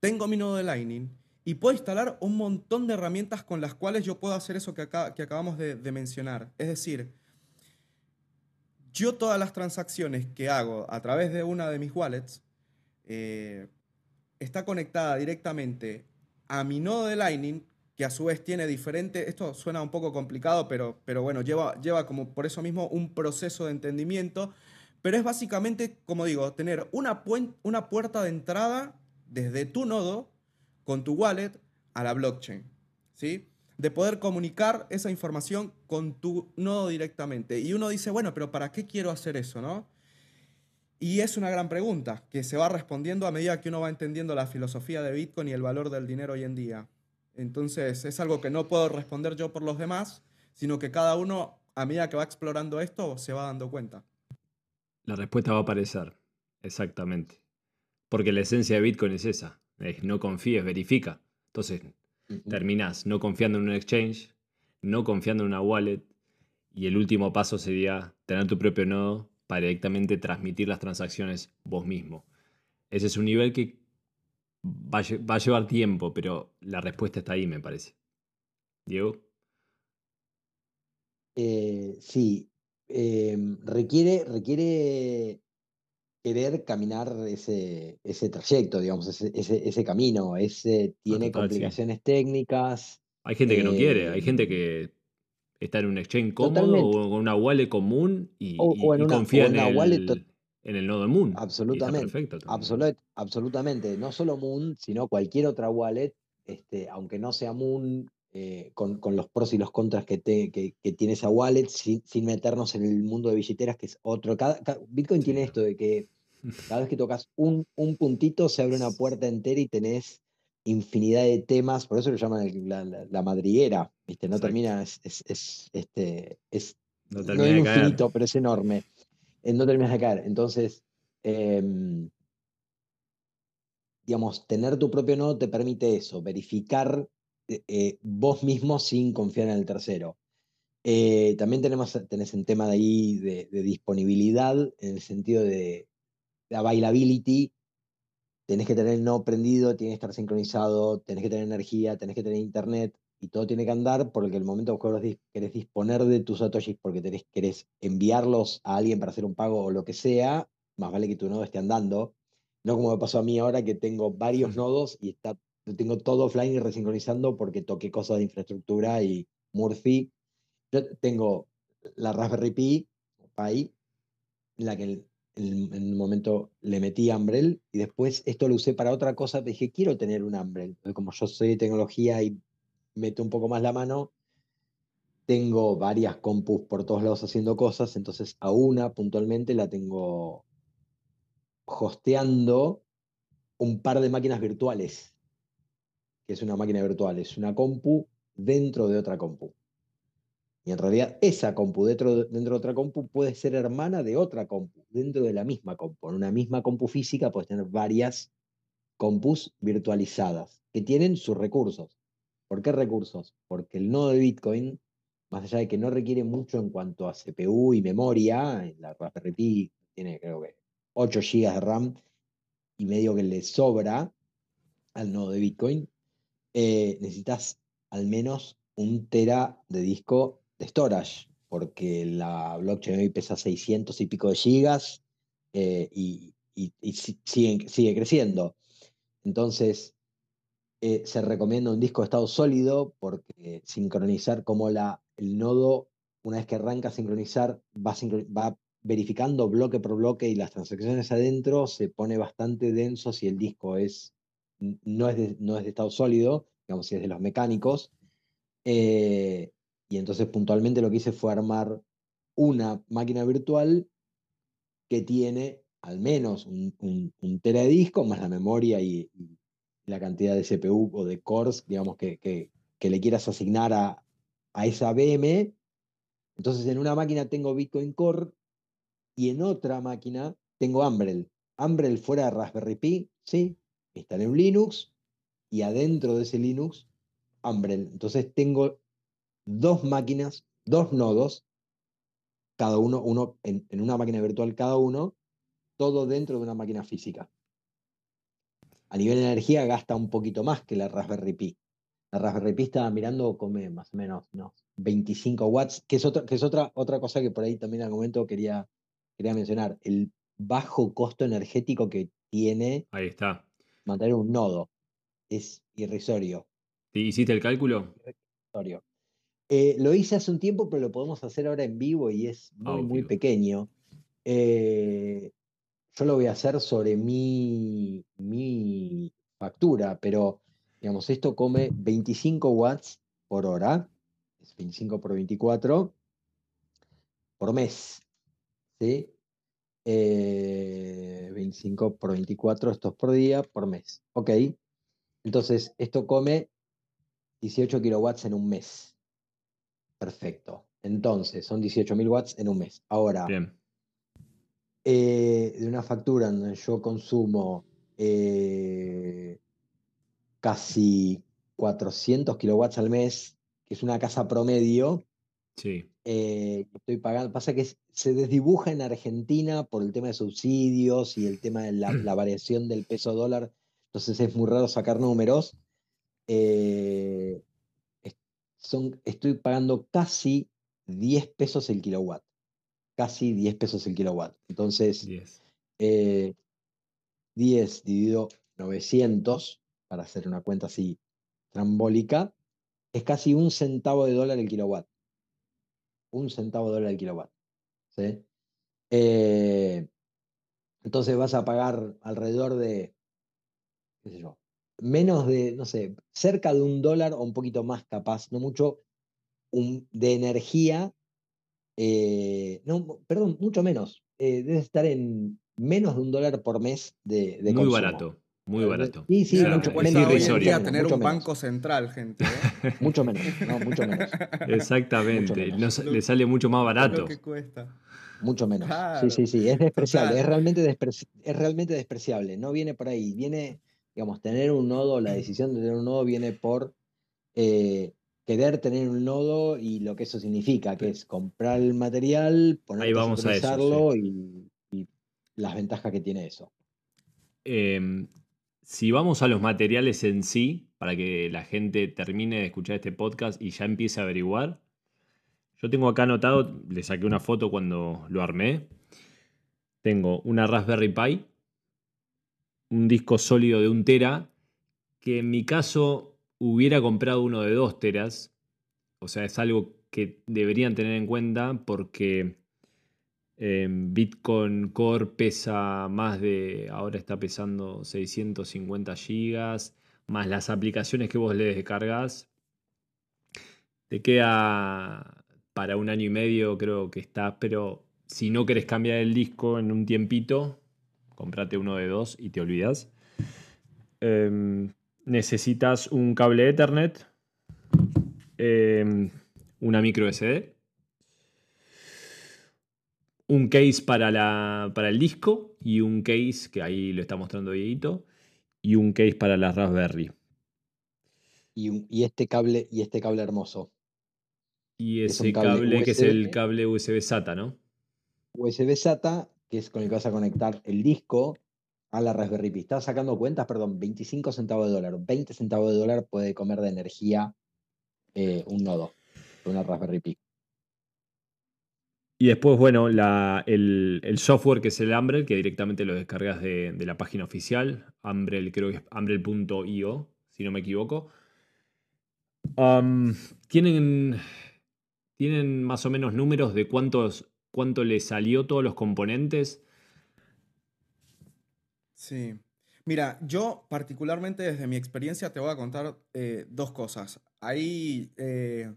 tengo mi nodo de Lightning y puedo instalar un montón de herramientas con las cuales yo puedo hacer eso que, acá, que acabamos de, mencionar. Es decir, yo todas las transacciones que hago a través de una de mis wallets eh, está conectada directamente a mi nodo de Lightning, que a su vez tiene diferente, esto suena un poco complicado, pero, pero bueno, lleva, lleva como por eso mismo un proceso de entendimiento, pero es básicamente, como digo, tener una, una puerta de entrada desde tu nodo con tu wallet a la blockchain, ¿sí? De poder comunicar esa información con tu nodo directamente. Y uno dice, bueno, pero ¿para qué quiero hacer eso, no? Y es una gran pregunta que se va respondiendo a medida que uno va entendiendo la filosofía de Bitcoin y el valor del dinero hoy en día. Entonces es algo que no puedo responder yo por los demás, sino que cada uno, a medida que va explorando esto, se va dando cuenta. La respuesta va a aparecer, exactamente. Porque la esencia de Bitcoin es esa, no confíes, verifica. Entonces, terminás no confiando en un exchange, no confiando en una wallet, y el último paso sería tener tu propio nodo para directamente transmitir las transacciones vos mismo. Ese es un nivel que va a, llevar tiempo, pero la respuesta está ahí, me parece. Diego. Eh, sí, em, requiere, requiere querer caminar ese, ese trayecto, digamos, ese, ese, camino. Ese tiene complicaciones técnicas. Hay gente que no quiere, hay gente eh, que está en un exchange cómodo o con una wallet común y, confía en, el, en el nodo Moon. Absolutamente. Perfecto absolutamente. No solo Moon, sino cualquier otra wallet, este, aunque no sea Moon, eh, con, los pros y los contras que, que, tiene esa wallet, sin, meternos en el mundo de billeteras, que es otro. Bitcoin tiene esto de que cada vez que tocas un, un, puntito se abre una puerta entera y tenés infinidad de temas, por eso lo llaman la, madriguera, ¿viste? No termina, es, este, es, no, termina es infinito, pero es enorme. Eh, no terminas de caer. Entonces, em, digamos, tener tu propio nodo te permite eso, verificar eh, eh, vos mismo sin confiar en el tercero. también tenemos, tenés un tema de ahí de, de disponibilidad, en el sentido de, la availability, tenés que tener el no prendido, tiene que estar sincronizado, tenés que tener energía, tenés que tener internet y todo tiene que andar porque el momento que vos querés disponer de tus satoshis porque tenés, querés enviarlos a alguien para hacer un pago o lo que sea, más vale que tu nodo esté andando. No como me pasó a mí ahora que tengo varios nodos y está, tengo todo offline y resincronizando porque toqué cosas de infraestructura y Murphy. Yo tengo la Raspberry Pi, Pi la que en, un momento le metí Umbrel y después esto lo usé para otra cosa, dije, quiero tener un Umbrel. Como yo soy de tecnología y meto un poco más la mano, tengo varias compus por todos lados haciendo cosas, entonces a una puntualmente la tengo hosteando un par de máquinas virtuales, que es una máquina virtual, es una compu dentro de otra compu. Y en realidad esa compu dentro, dentro de otra compu puede ser hermana de otra compu, dentro de la misma compu. En una misma compu física puedes tener varias compus virtualizadas que tienen sus recursos. ¿Por qué recursos? Porque el nodo de Bitcoin, más allá de que no requiere mucho en cuanto a CPU y memoria, la Raspberry Pi tiene creo que 8 GB de RAM y medio que le sobra al nodo de Bitcoin, eh, necesitas al menos un tera de disco de storage, porque la blockchain hoy pesa 600 y pico de gigas eh, y, sigue, sigue, creciendo. Entonces, eh, se recomienda un disco de estado sólido porque sincronizar como la, el nodo, una vez que arranca a sincronizar, va, va verificando bloque por bloque y las transacciones adentro se pone bastante denso si el disco es, no, es de, no es de estado sólido, digamos, si es de los mecánicos. Eh, y entonces puntualmente lo que hice fue armar una máquina virtual que tiene al menos un, un, tera de disco, más la memoria y, la cantidad de CPU o de cores, digamos, que, que, le quieras asignar a, a esa VM. Entonces en una máquina tengo Bitcoin Core y en otra máquina tengo Umbrel. Umbrel fuera de Raspberry Pi, ¿sí? Instalé un Linux y adentro de ese Linux Umbrel. Entonces tengo dos máquinas, dos nodos, cada uno, uno en, en una máquina virtual cada uno, todo dentro de una máquina física. A nivel de energía gasta un poquito más que la Raspberry Pi. La Raspberry Pi estaba mirando, come más o menos no, 25 watts, que es, otra, que es otra, otra cosa que por ahí también al momento quería, quería mencionar. El bajo costo energético que tiene Ahí está. mantener un nodo. Es irrisorio. ¿Te ¿Hiciste el cálculo? irrisorio. Eh, lo hice hace un tiempo, pero lo podemos hacer ahora en vivo y es muy, muy Obvio. pequeño. Eh, yo lo voy a hacer sobre mi, factura, pero digamos, esto come 25 watts por hora, es 25 por 24 por mes. ¿sí? Eh, 25 por 24, esto es por día, por mes. Ok. Entonces, esto come 18 kilowatts en un mes. Perfecto. Entonces, son 18.000 watts en un mes. Ahora, Bien. Eh, de una factura donde yo consumo eh, casi 400 kilowatts al mes, que es una casa promedio, Sí. eh, estoy pagando. Pasa que se desdibuja en Argentina por el tema de subsidios y el tema de la, la variación del peso dólar. Entonces es muy raro sacar números. Son, estoy pagando casi 10 pesos el kilowatt. Casi 10 pesos el kilowatt. Entonces, 10. eh, 10 dividido 900, para hacer una cuenta así trambólica, es casi un centavo de dólar el kilowatt. Un centavo de dólar el kilowatt. ¿sí? Eh, entonces vas a pagar alrededor de, qué sé yo, menos de, no sé, cerca de un dólar o un poquito más capaz, no mucho, un- de energía. Eh, no, perdón, mucho menos. eh, debe estar en menos de un dólar por mes de, de Muy consumo. barato. Muy Eh, barato. Sí, sí, O sea, Mira lo mucho, que es cuesta hoy en irrisorio. tener mucho un menos. banco central, gente. ¿eh? Mucho menos, no, mucho menos. Exactamente. menos. Nos- le sale mucho más Lo barato. que cuesta. Mucho menos. Claro, sí, sí, sí. Es despreciable. total. Es realmente, despreci- es realmente despreciable. No viene por ahí. Viene, digamos, tener un nodo, la decisión de tener un nodo viene por eh, querer tener un nodo y lo que eso significa, que es comprar el material, ponerte vamos a eso, utilizarlo y, y las ventajas que tiene eso. Eh, si vamos a los materiales en sí, para que la gente termine de escuchar este podcast y ya empiece a averiguar, yo tengo acá anotado, le saqué una foto cuando lo armé. Tengo una Raspberry Pi, un disco sólido de un tera, que en mi caso hubiera comprado uno de dos teras. O sea, es algo que deberían tener en cuenta porque eh, Bitcoin Core pesa más de, ahora está pesando 650 gigas, más las aplicaciones que vos le descargas. Te queda para un año y medio, creo que está, pero si no querés cambiar el disco en un tiempito, comprate uno de dos y te olvidas. Em, necesitas un cable Ethernet, em, una micro SD, un case para, la, para el disco y un case, que ahí lo está mostrando Dieguito, y un case para la Raspberry. Y, y este cable, y este cable hermoso. Y Es ese cable que es el cable USB SATA, ¿no? USB SATA, que es con el que vas a conectar el disco a la Raspberry Pi. Estaba sacando cuentas, perdón, 25 centavos de dólar. 20 centavos de dólar puede comer de energía eh, un nodo de una Raspberry Pi. Y después, bueno, la- el, software que es el Umbrel, que directamente lo descargas de, la página oficial. Umbrel, creo que es umbrel.io, si no me equivoco. ¿tienen, ¿Tienen más o menos números de cuántos, cuánto le salió todos los componentes? Sí. Mira, yo particularmente desde mi experiencia te voy a contar eh, dos cosas. Ahí eh,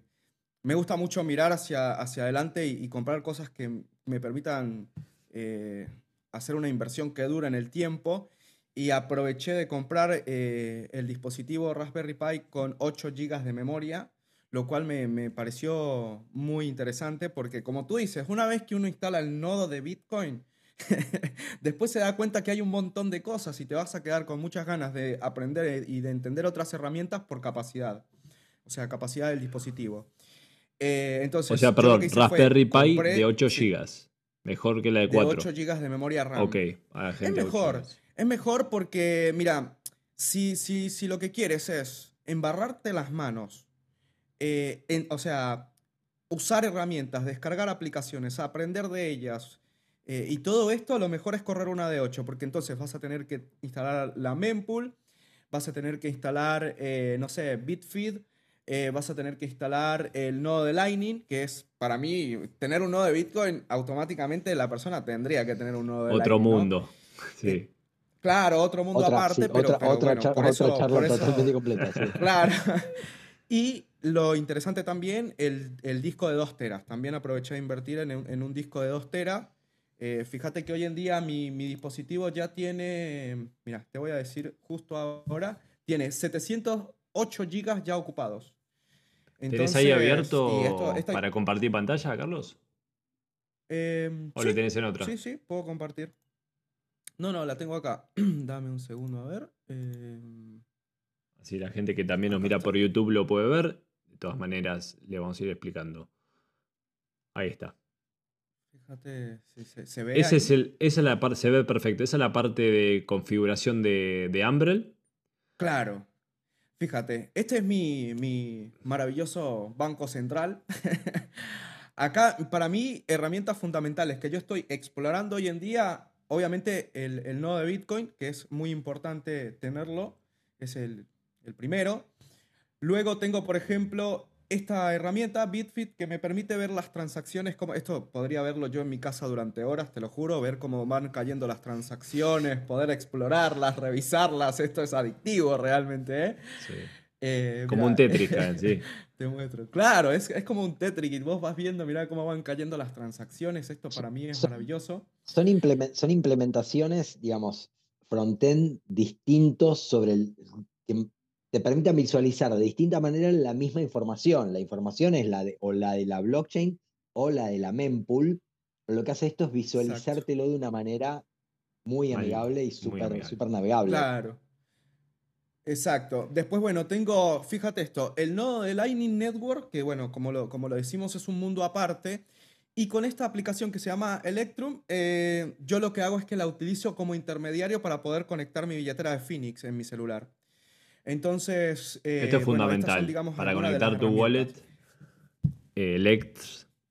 me gusta mucho mirar hacia, hacia adelante y, comprar cosas que me permitan eh, hacer una inversión que dure en el tiempo. Y aproveché de comprar el dispositivo Raspberry Pi con 8 GB de memoria, lo cual me, me pareció muy interesante porque como tú dices, una vez que uno instala el nodo de Bitcoin, después se da cuenta que hay un montón de cosas y te vas a quedar con muchas ganas de aprender y de entender otras herramientas por capacidad. o sea, capacidad del dispositivo. Eh, entonces, o sea, perdón, Raspberry Pi compré- de 8 sí, GB. Mejor que la de de 4. 8 GB de memoria RAM. Ok, a la gente 8 mejor. Es mejor porque, mira, si, si, si lo que quieres es embarrarte las manos, eh, en- o sea, usar herramientas, descargar aplicaciones, aprender de ellas, eh, y todo esto, lo mejor es correr una de 8, porque entonces vas a tener que instalar la mempool, vas a tener que instalar, eh, no sé, Bitfeed, eh, vas a tener que instalar el nodo de Lightning, que es, para mí, tener un nodo de Bitcoin, automáticamente la persona tendría que tener un nodo de Otro Lightning, ¿no? mundo. Sí. Eh, Claro, otro mundo Otra, aparte, sí, pero, otra, pero otra bueno, por otra eso- charla por eso- totalmente completa. sí. Claro. Y lo interesante también, el, el disco de 2 teras. También aproveché de invertir en, un- en un disco de 2 teras. Eh, fíjate que hoy en día mi, mi dispositivo ya tiene, mira, te voy a decir justo ahora, tiene 708 gigas ya ocupados. ¿Tenés ahí abierto esto- para compartir pantalla, Carlos? em, ¿O sí, lo tenés en otra? Sí, sí, puedo compartir. No, no, la tengo acá. Dame un segundo, a ver. Em, Así la gente que también nos mira por YouTube lo puede ver. De todas maneras, le vamos a ir explicando. Ahí está. Fíjate, se, se ve. Ese es el, esa es la parte, se ve perfecto. Esa es la parte de configuración de, de Umbrel. Claro. Fíjate, este es mi, mi maravilloso banco central. Acá, para mí, herramientas fundamentales que yo estoy explorando hoy en día, obviamente el, el nodo de Bitcoin, que es muy importante tenerlo, es el, el primero. Luego tengo, por ejemplo, esta herramienta, Bitfit, que me permite ver las transacciones, como esto podría verlo yo en mi casa durante horas, te lo juro, ver cómo van cayendo las transacciones, poder explorarlas, revisarlas, esto es adictivo realmente, ¿eh? Sí. Eh, Como mirá, un Tetris, sí. te muestro. Claro, es, es como un Tetris, y vos vas viendo, mirá cómo van cayendo las transacciones, esto para mí es Son- maravilloso. Son, implemen- son implementaciones, digamos, frontend distintos sobre el que te permitan visualizar de distinta manera la misma información. La información es la de o la de la blockchain o la de la mempool. Lo que hace esto es visualizártelo de una manera muy amigable y súper súper navegable. Claro. Exacto. Después, bueno, tengo, fíjate esto, el nodo de Lightning Network, que bueno, como lo, como lo decimos, es un mundo aparte. Y con esta aplicación que se llama Electrum, eh, yo lo que hago es que la utilizo como intermediario para poder conectar mi billetera de Phoenix en mi celular. Entonces, eh, Esto es bueno, fundamental. son, digamos, para conectar tu wallet, eh, Elect.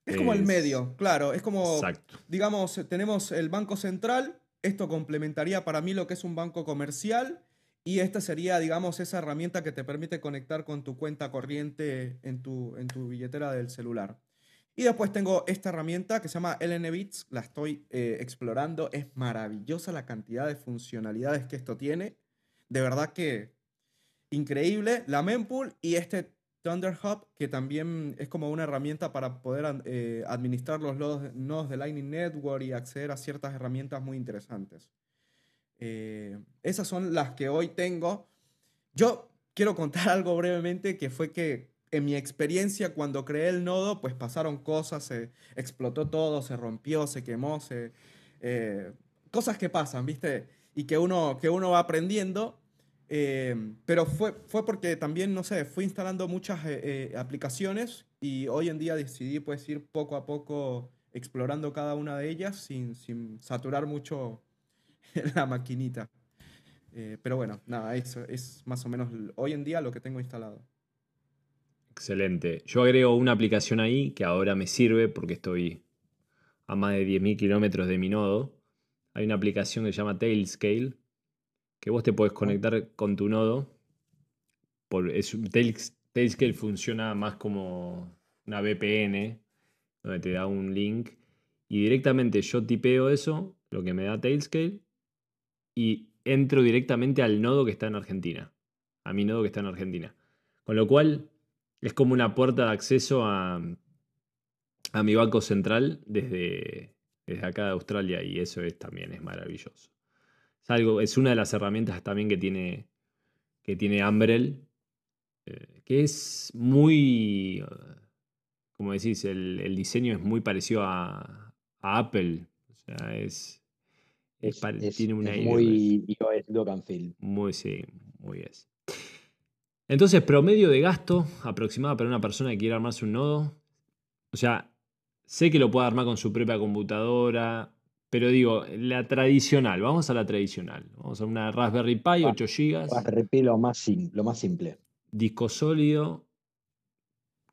Es como el medio, claro, es como Exacto. digamos, tenemos el banco central, esto complementaría para mí lo que es un banco comercial y esta sería, digamos, esa herramienta que te permite conectar con tu cuenta corriente en tu, en tu billetera del celular. Y después tengo esta herramienta que se llama LN Bits, la estoy eh, explorando, es maravillosa la cantidad de funcionalidades que esto tiene, de verdad que increíble, la mempool y este Thunder Hub, que también es como una herramienta para poder eh, administrar los nodos de Lightning Network y acceder a ciertas herramientas muy interesantes. Eh, esas son las que hoy tengo. Yo quiero contar algo brevemente, que fue que en mi experiencia cuando creé el nodo, pues pasaron cosas, se explotó todo, se rompió, se quemó, se, eh, cosas que pasan, ¿viste? Y que uno, que uno va aprendiendo. Eh, pero fue, fue porque también, no sé, fui instalando muchas eh, eh, aplicaciones y hoy en día decidí pues ir poco a poco explorando cada una de ellas sin, sin saturar mucho la maquinita. Eh, pero bueno, nada, eso es más o menos hoy en día lo que tengo instalado. Excelente. Yo agrego una aplicación ahí que ahora me sirve porque estoy a más de 10.000 kilómetros de mi nodo. Hay una aplicación que se llama Tailscale que vos te podés conectar con tu nodo. Por, es, un- Tails- Tailscale funciona más como una VPN donde te da un link y directamente yo tipeo eso, lo que me da Tailscale, y entro directamente al nodo que está en Argentina. A mi nodo que está en Argentina. Con lo cual es como una puerta de acceso a, a mi banco central desde, desde acá de Australia y eso es, también es maravilloso. Es, algo, es una de las herramientas también que tiene, que tiene Umbrel, eh, que es muy, eh, como decís, el, el diseño es muy parecido a, a Apple. O sea, es, es Es, tiene un es muy iOS look and feel. muy, sí, muy es. Entonces, promedio de gasto aproximado para una persona que quiere armarse un nodo. O sea, sé que lo puede armar con su propia computadora, pero digo, la tradicional, vamos a la tradicional. Vamos a una Raspberry Pi, 8 GB. Raspberry Pi lo más, sim- lo más simple. Disco sólido.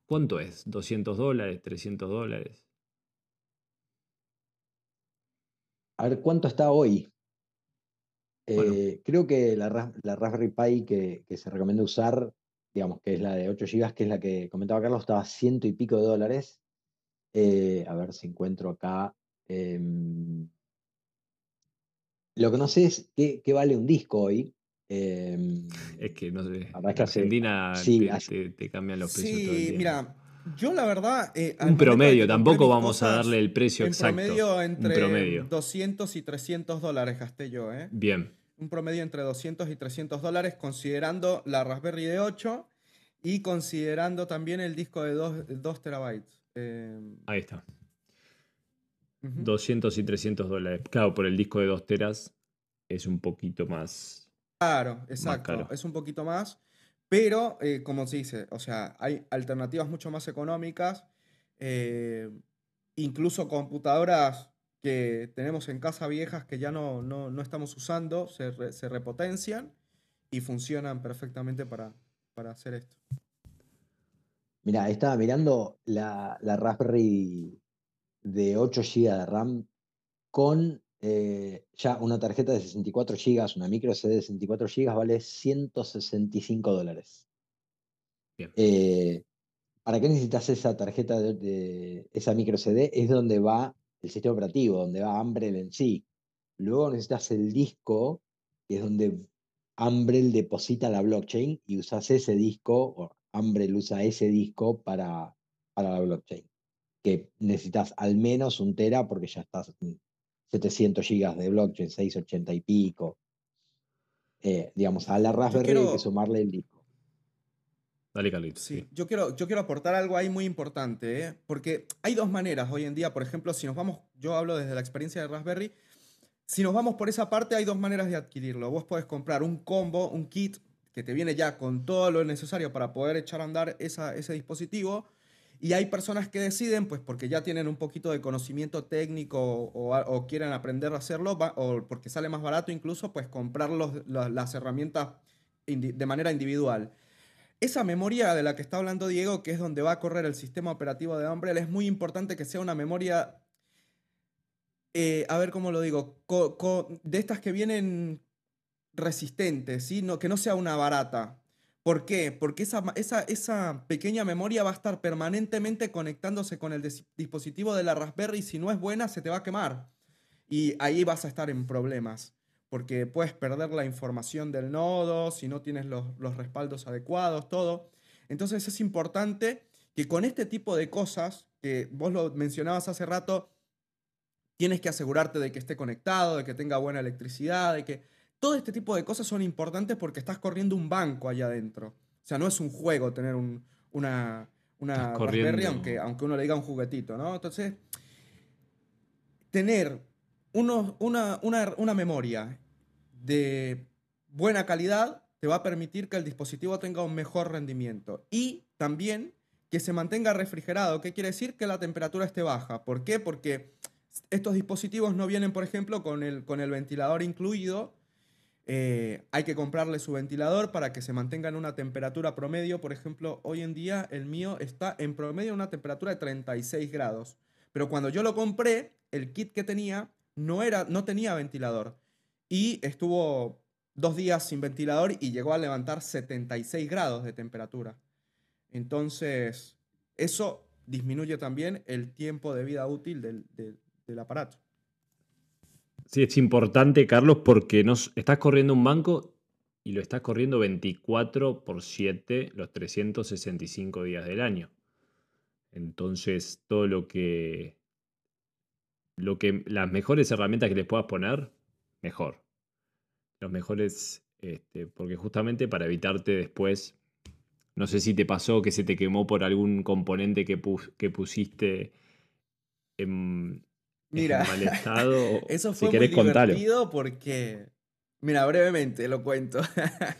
¿Cuánto es? ¿200 dólares? ¿300 dólares? A ver, ¿cuánto está hoy? Bueno. Eh, creo que la, Ras- la Raspberry Pi que, que se recomienda usar, digamos que es la de 8 GB, que es la que comentaba Carlos, estaba a ciento y pico de dólares. Eh, a ver si encuentro acá. Em, lo que no sé es qué, qué vale un disco hoy. Em, Es que no sé. En Argentina sí, te, hace- te- te cambian los precios todo el Sí, tiempo. mira, yo la verdad... eh, Un promedio, tampoco vamos a darle el precio en exacto. promedio un entre promedio. 200 y 300 dólares gasté yo, ¿eh? Bien. Un promedio entre 200 y 300 dólares considerando la Raspberry de 8 y considerando también el disco de 2, terabytes. Eh, Ahí está. Ujú. 200 y 300 dólares. Claro, por el disco de 2 teras es un poquito más. Claro, exacto. caro. Es un poquito más. Pero, eh, como se dice, o sea, hay alternativas mucho más económicas. eh, incluso computadoras que tenemos en casa viejas que ya no, no, no estamos usando, se, re- se repotencian y funcionan perfectamente para, para hacer esto. Mira, estaba mirando la, la Raspberry de 8 GB de RAM con eh, ya una tarjeta de 64 GB, una micro SD de 64 GB, vale 165 dólares. Eh, ¿Para qué necesitas esa tarjeta de, de- esa micro SD? Es donde va el sistema operativo, donde va Umbrel en sí. Luego necesitas el disco, que es donde Umbrel deposita la blockchain y usas ese disco, o Umbrel usa ese disco para, para la blockchain. Que necesitas al menos un tera porque ya estás en 700 gigas de blockchain, 680 y pico. Eh, digamos, a la Raspberry hay que sumarle el disco. Dale, Carlitos. Sí, sí. yo quiero, yo quiero aportar algo ahí muy importante, ¿eh? porque hay dos maneras hoy en día, por ejemplo, si nos vamos, yo hablo desde la experiencia de Raspberry, si nos vamos por esa parte hay dos maneras de adquirirlo. Vos podés comprar un combo, un kit que te viene ya con todo lo necesario para poder echar a andar esa- ese dispositivo. Y hay personas que deciden, pues porque ya tienen un poquito de conocimiento técnico o, quieren aprender a hacerlo, o porque sale más barato incluso, pues comprar los- la- las herramientas de manera individual. Esa memoria de la que está hablando Diego, que es donde va a correr el sistema operativo de Umbrella, es muy importante que sea una memoria, eh, a ver cómo lo digo, de estas que vienen resistentes, ¿sí? no, que no sea una barata. ¿Por qué? Porque esa, esa, esa pequeña memoria va a estar permanentemente conectándose con el dis- dispositivo de la Raspberry si no es buena se te va a quemar. Y ahí vas a estar en problemas porque puedes perder la información del nodo, si no tienes los, los respaldos adecuados, todo. Entonces es importante que con este tipo de cosas, que vos lo mencionabas hace rato, tienes que asegurarte de que esté conectado, de que tenga buena electricidad, de que todo este tipo de cosas son importantes porque estás corriendo un banco allá adentro. O sea, no es un juego tener un- una, una Raspberry, aunque, aunque uno le diga un juguetito, ¿no? Entonces, tener uno- una, una- una memoria de buena calidad te va a permitir que el dispositivo tenga un mejor rendimiento. Y también que se mantenga refrigerado. ¿Qué quiere decir? Que la temperatura esté baja. ¿Por qué? Porque estos dispositivos no vienen, por ejemplo, con el, con el ventilador incluido. Eh, hay que comprarle su ventilador para que se mantenga en una temperatura promedio. Por ejemplo, hoy en día el mío está en promedio en una temperatura de 36 grados. Pero cuando yo lo compré, el kit que tenía no, era, no tenía ventilador. Y estuvo dos días sin ventilador y llegó a levantar 76 grados de temperatura. Entonces, eso disminuye también el tiempo de vida útil del, aparato. Sí, es importante, Carlos, porque nos, estás corriendo un banco y lo estás corriendo 24 por 7 los 365 días del año. Entonces, todo lo que, lo que las mejores herramientas que les puedas poner, mejor. Los mejores, este, porque justamente para evitarte después, no sé si te pasó que se te quemó por algún componente que, que pusiste en, Mira, en mal estado. eso si fue muy querés contalo. divertido porque Mira, brevemente lo cuento.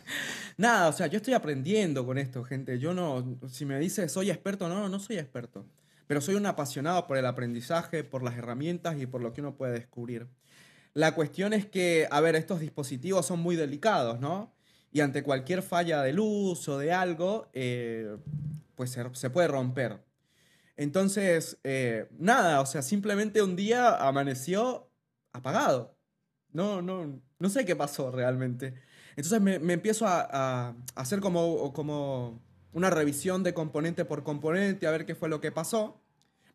Nada, o sea, yo estoy aprendiendo con esto, gente. Yo no, si me dices soy experto, no, no soy experto. Pero soy un apasionado por el aprendizaje, por las herramientas y por lo que uno puede descubrir. La cuestión es que, a ver, estos dispositivos son muy delicados, ¿no? Y ante cualquier falla de luz o de algo, eh, pues se, puede romper. Entonces, eh, nada, o sea, simplemente un día amaneció apagado. No, no, no sé qué pasó realmente. Entonces me, empiezo a, hacer como, como una revisión de componente por componente, a ver qué fue lo que pasó.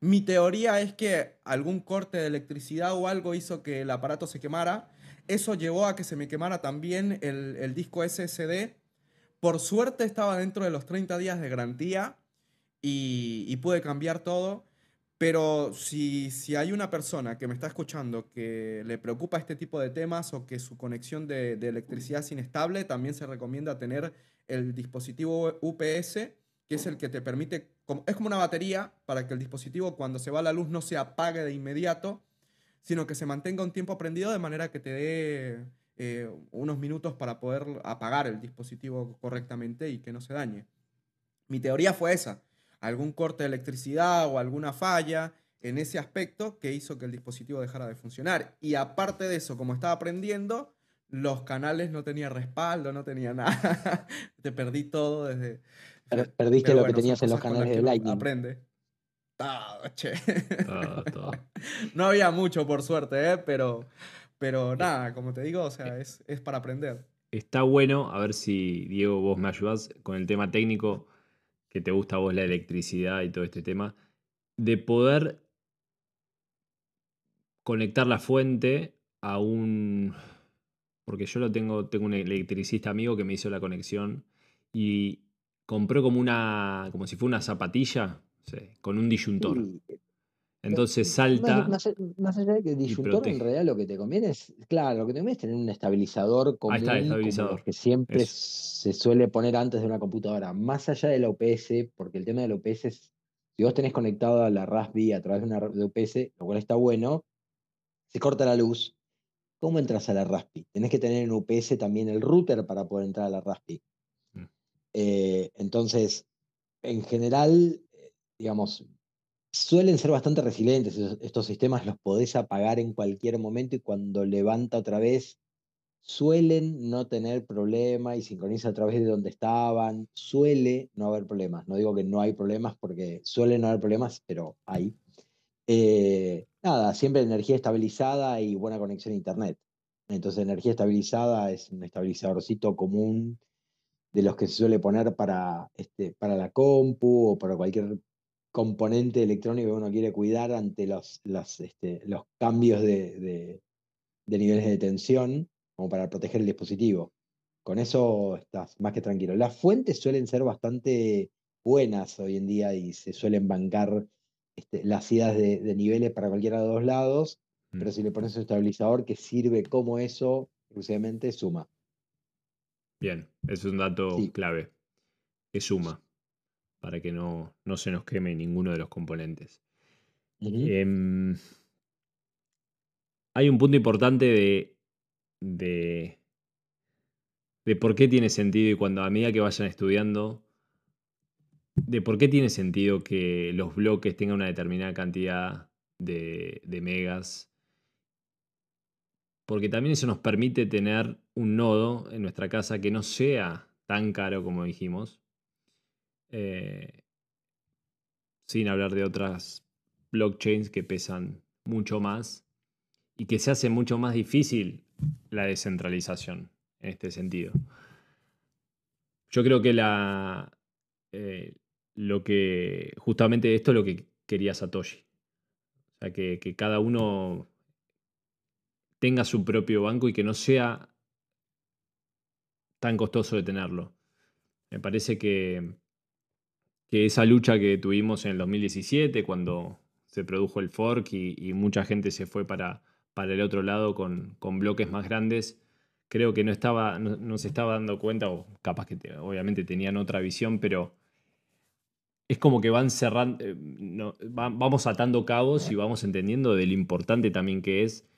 Mi teoría es que algún corte de electricidad o algo hizo que el aparato se quemara. Eso llevó a que se me quemara también el, disco SSD. Por suerte estaba dentro de los 30 días de garantía y, y pude cambiar todo. Pero si, si, hay una persona que me está escuchando que le preocupa este tipo de temas o que su conexión de, electricidad es inestable, también se recomienda tener el dispositivo UPS, que es el que te permite, es como una batería para que el dispositivo cuando se va la luz no se apague de inmediato, sino que se mantenga un tiempo prendido de manera que te dé eh, unos minutos para poder apagar el dispositivo correctamente y que no se dañe. Mi teoría fue esa algún corte de electricidad o alguna falla en ese aspecto que hizo que el dispositivo dejara de funcionar. Y aparte de eso, como estaba aprendiendo, los canales no tenía respaldo, no tenía nada. Te perdí todo desde... Perdiste lo que tenías en los canales de Lightning. Aprende. che. no había mucho, por suerte, ¿eh? pero, pero nada, como te digo, o sea, es, es para aprender. Está bueno, a ver si Diego vos me ayudas con el tema técnico que te gusta a vos la electricidad y todo este tema, de poder conectar la fuente a un... Porque yo lo tengo, tengo un electricista amigo que me hizo la conexión y compró como una, como si fuera una zapatilla, con un disyuntor. Entonces salta. Más, allá de que el disyuntor en realidad lo que te conviene es, claro, lo que te conviene es tener un estabilizador común Ahí está, estabilizador. que siempre se suele poner antes de una computadora. Más allá de la UPS, porque el tema de la UPS es, si vos tenés conectado a la Raspberry a través de una de UPS, lo cual está bueno, se corta la luz. ¿Cómo entras a la Raspberry? Tenés que tener en UPS también el router para poder entrar a la Raspberry. Mm. Eh, entonces, en general, eh, digamos, suelen ser bastante resilientes estos sistemas, los podés apagar en cualquier momento y cuando levanta otra vez suelen no tener problema y sincroniza a través de donde estaban, suele no haber problemas. No digo que no hay problemas porque suelen no haber problemas, pero hay. Eh, nada, siempre energía estabilizada y buena conexión a internet. Entonces, energía estabilizada es un estabilizadorcito común de los que se suele poner para, este, para la compu o para cualquier componente electrónico que uno quiere cuidar ante los, este, los cambios de, niveles de tensión, como para proteger el dispositivo. Con eso estás más que tranquilo. Las fuentes suelen ser bastante buenas hoy en día y se suelen bancar este, las idas de, niveles para cualquiera de los lados, pero mm. si le pones un estabilizador que sirve como eso, exclusivamente suma. Bien, es un dato clave, que suma para que no, se nos queme ninguno de los componentes. Em, hay un punto importante de, de, de, por qué tiene sentido y cuando a medida que vayan estudiando, de por qué tiene sentido que los bloques tengan una determinada cantidad de, de megas. Porque también eso nos permite tener un nodo en nuestra casa que no sea tan caro como dijimos, eh, sin hablar de otras blockchains que pesan mucho más y que se hace mucho más difícil la descentralización en este sentido. Yo creo que la, eh, lo que justamente esto es lo que quería Satoshi. O sea, que, que cada uno tenga su propio banco y que no sea tan costoso de tenerlo. Me parece que que esa lucha que tuvimos en el 2017, cuando se produjo el fork y, mucha gente se fue para, para el otro lado con, bloques más grandes, creo que no, estaba, no, se estaba dando cuenta, o capaz que obviamente tenían otra visión, pero es como que van cerrando, eh, vamos atando cabos y vamos entendiendo de lo importante también que es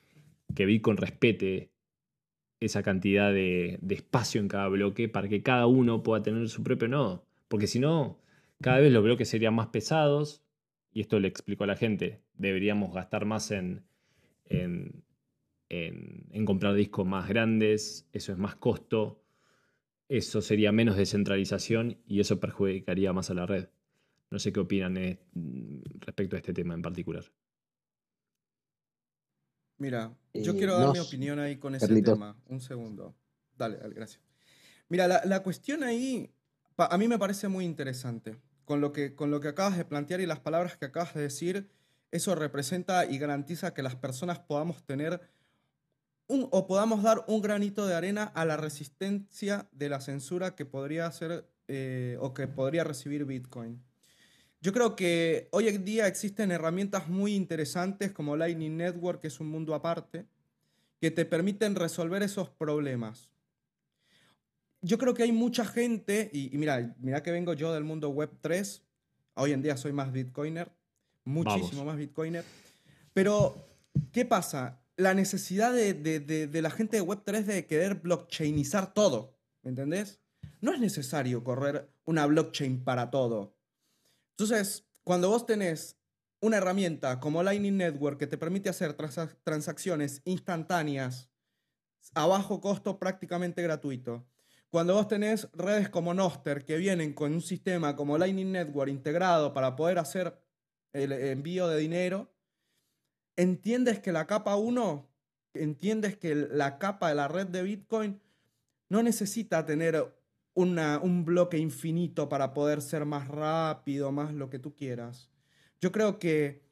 que Bitcoin respete esa cantidad de, de espacio en cada bloque para que cada uno pueda tener su propio nodo. Porque si no, cada vez los bloques serían más pesados, y esto le explico a la gente, deberíamos gastar más en, en, en, comprar discos más grandes, eso es más costo, eso sería menos descentralización y eso perjudicaría más a la red. No sé qué opinan eh, respecto a este tema en particular. Mira, yo eh, quiero dar mi opinión ahí con ese tema. Un segundo. Dale, dale gracias. Mira, la, la cuestión ahí a mí me parece muy interesante. Con lo, que, con lo que acabas de plantear y las palabras que acabas de decir, eso representa y garantiza que las personas podamos tener un, o podamos dar un granito de arena a la resistencia de la censura que podría hacer eh, o que podría recibir Bitcoin. Yo creo que hoy en día existen herramientas muy interesantes como Lightning Network, que es un mundo aparte, que te permiten resolver esos problemas yo creo que hay mucha gente, y, mira, mira que vengo yo del mundo web 3, hoy en día soy más bitcoiner, muchísimo más bitcoiner, pero ¿qué pasa? La necesidad de, de, la gente de web 3 de querer blockchainizar todo, ¿me entendés? No es necesario correr una blockchain para todo. Entonces, cuando vos tenés una herramienta como Lightning Network que te permite hacer transacciones instantáneas a bajo costo prácticamente gratuito, cuando vos tenés redes como Noster que vienen con un sistema como Lightning Network integrado para poder hacer el envío de dinero, entiendes que la capa 1, entiendes que la capa de la red de Bitcoin no necesita tener un bloque infinito para poder ser más rápido, más lo que tú quieras. Yo creo que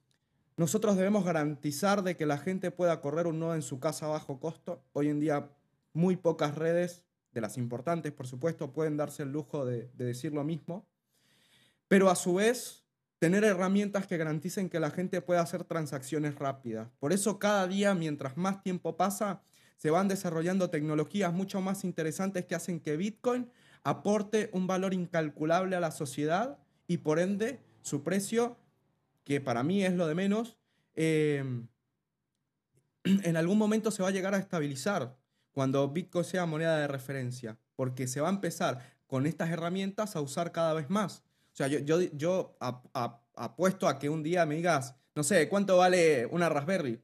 nosotros debemos garantizar de que la gente pueda correr un nodo en su casa a bajo costo. Hoy en día muy pocas redes de las importantes, por supuesto, pueden darse el lujo de, decir lo mismo, pero a su vez tener herramientas que garanticen que la gente pueda hacer transacciones rápidas. Por eso cada día, mientras más tiempo pasa, se van desarrollando tecnologías mucho más interesantes que hacen que Bitcoin aporte un valor incalculable a la sociedad y por ende su precio, que para mí es lo de menos, eh, en algún momento se va a llegar a estabilizar cuando Bitcoin sea moneda de referencia, porque se va a empezar con estas herramientas a usar cada vez más. O sea, yo, yo, yo apuesto a que un día me digas, no sé, ¿cuánto vale una Raspberry?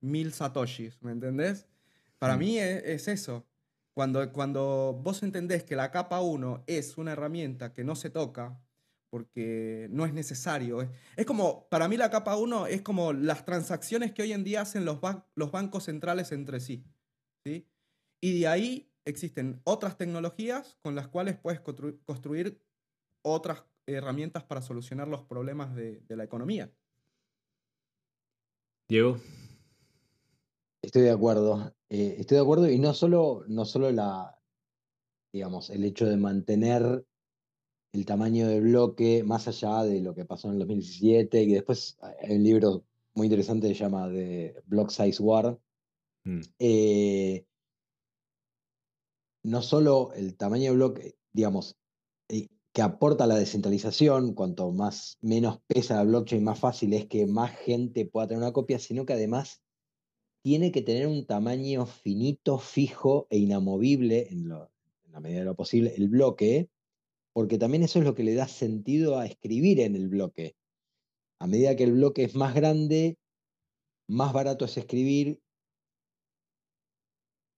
Mil satoshis, ¿me entendés? Para mm. mí es, eso. Cuando, cuando vos entendés que la capa 1 es una herramienta que no se toca, porque no es necesario. Es, como, para mí la capa 1 es como las transacciones que hoy en día hacen los, los bancos centrales entre sí. Y de ahí existen otras tecnologías con las cuales puedes construir otras herramientas para solucionar los problemas de, la economía. Diego. Estoy de acuerdo. Eh, estoy de acuerdo y no solo, no solo la, digamos, el hecho de mantener el tamaño del bloque más allá de lo que pasó en el 2017 y después hay un libro muy interesante que se llama The Block Size War, Mm. Eh, no solo el tamaño de bloque, digamos, que aporta la descentralización, cuanto más menos pesa la blockchain, más fácil es que más gente pueda tener una copia, sino que además tiene que tener un tamaño finito, fijo e inamovible en, en la medida de lo posible el bloque, porque también eso es lo que le da sentido a escribir en el bloque. A medida que el bloque es más grande, más barato es escribir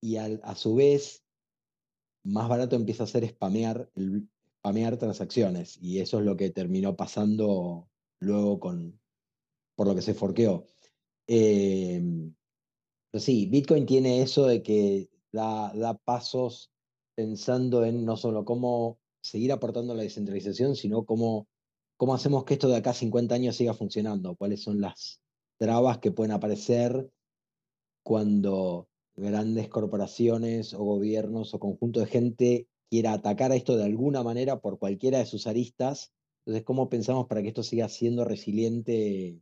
y a su vez más barato empieza a ser spamear, spamear transacciones y eso es lo que terminó pasando luego con, por lo que se forqueó. Em, pero sí, Bitcoin tiene eso de que da, da pasos pensando en no solo cómo seguir aportando la descentralización, sino cómo, cómo hacemos que esto de acá a 50 años siga funcionando, cuáles son las trabas que pueden aparecer cuando grandes corporaciones o gobiernos o conjunto de gente quiera atacar a esto de alguna manera por cualquiera de sus aristas. Entonces, ¿cómo pensamos para que esto siga siendo resiliente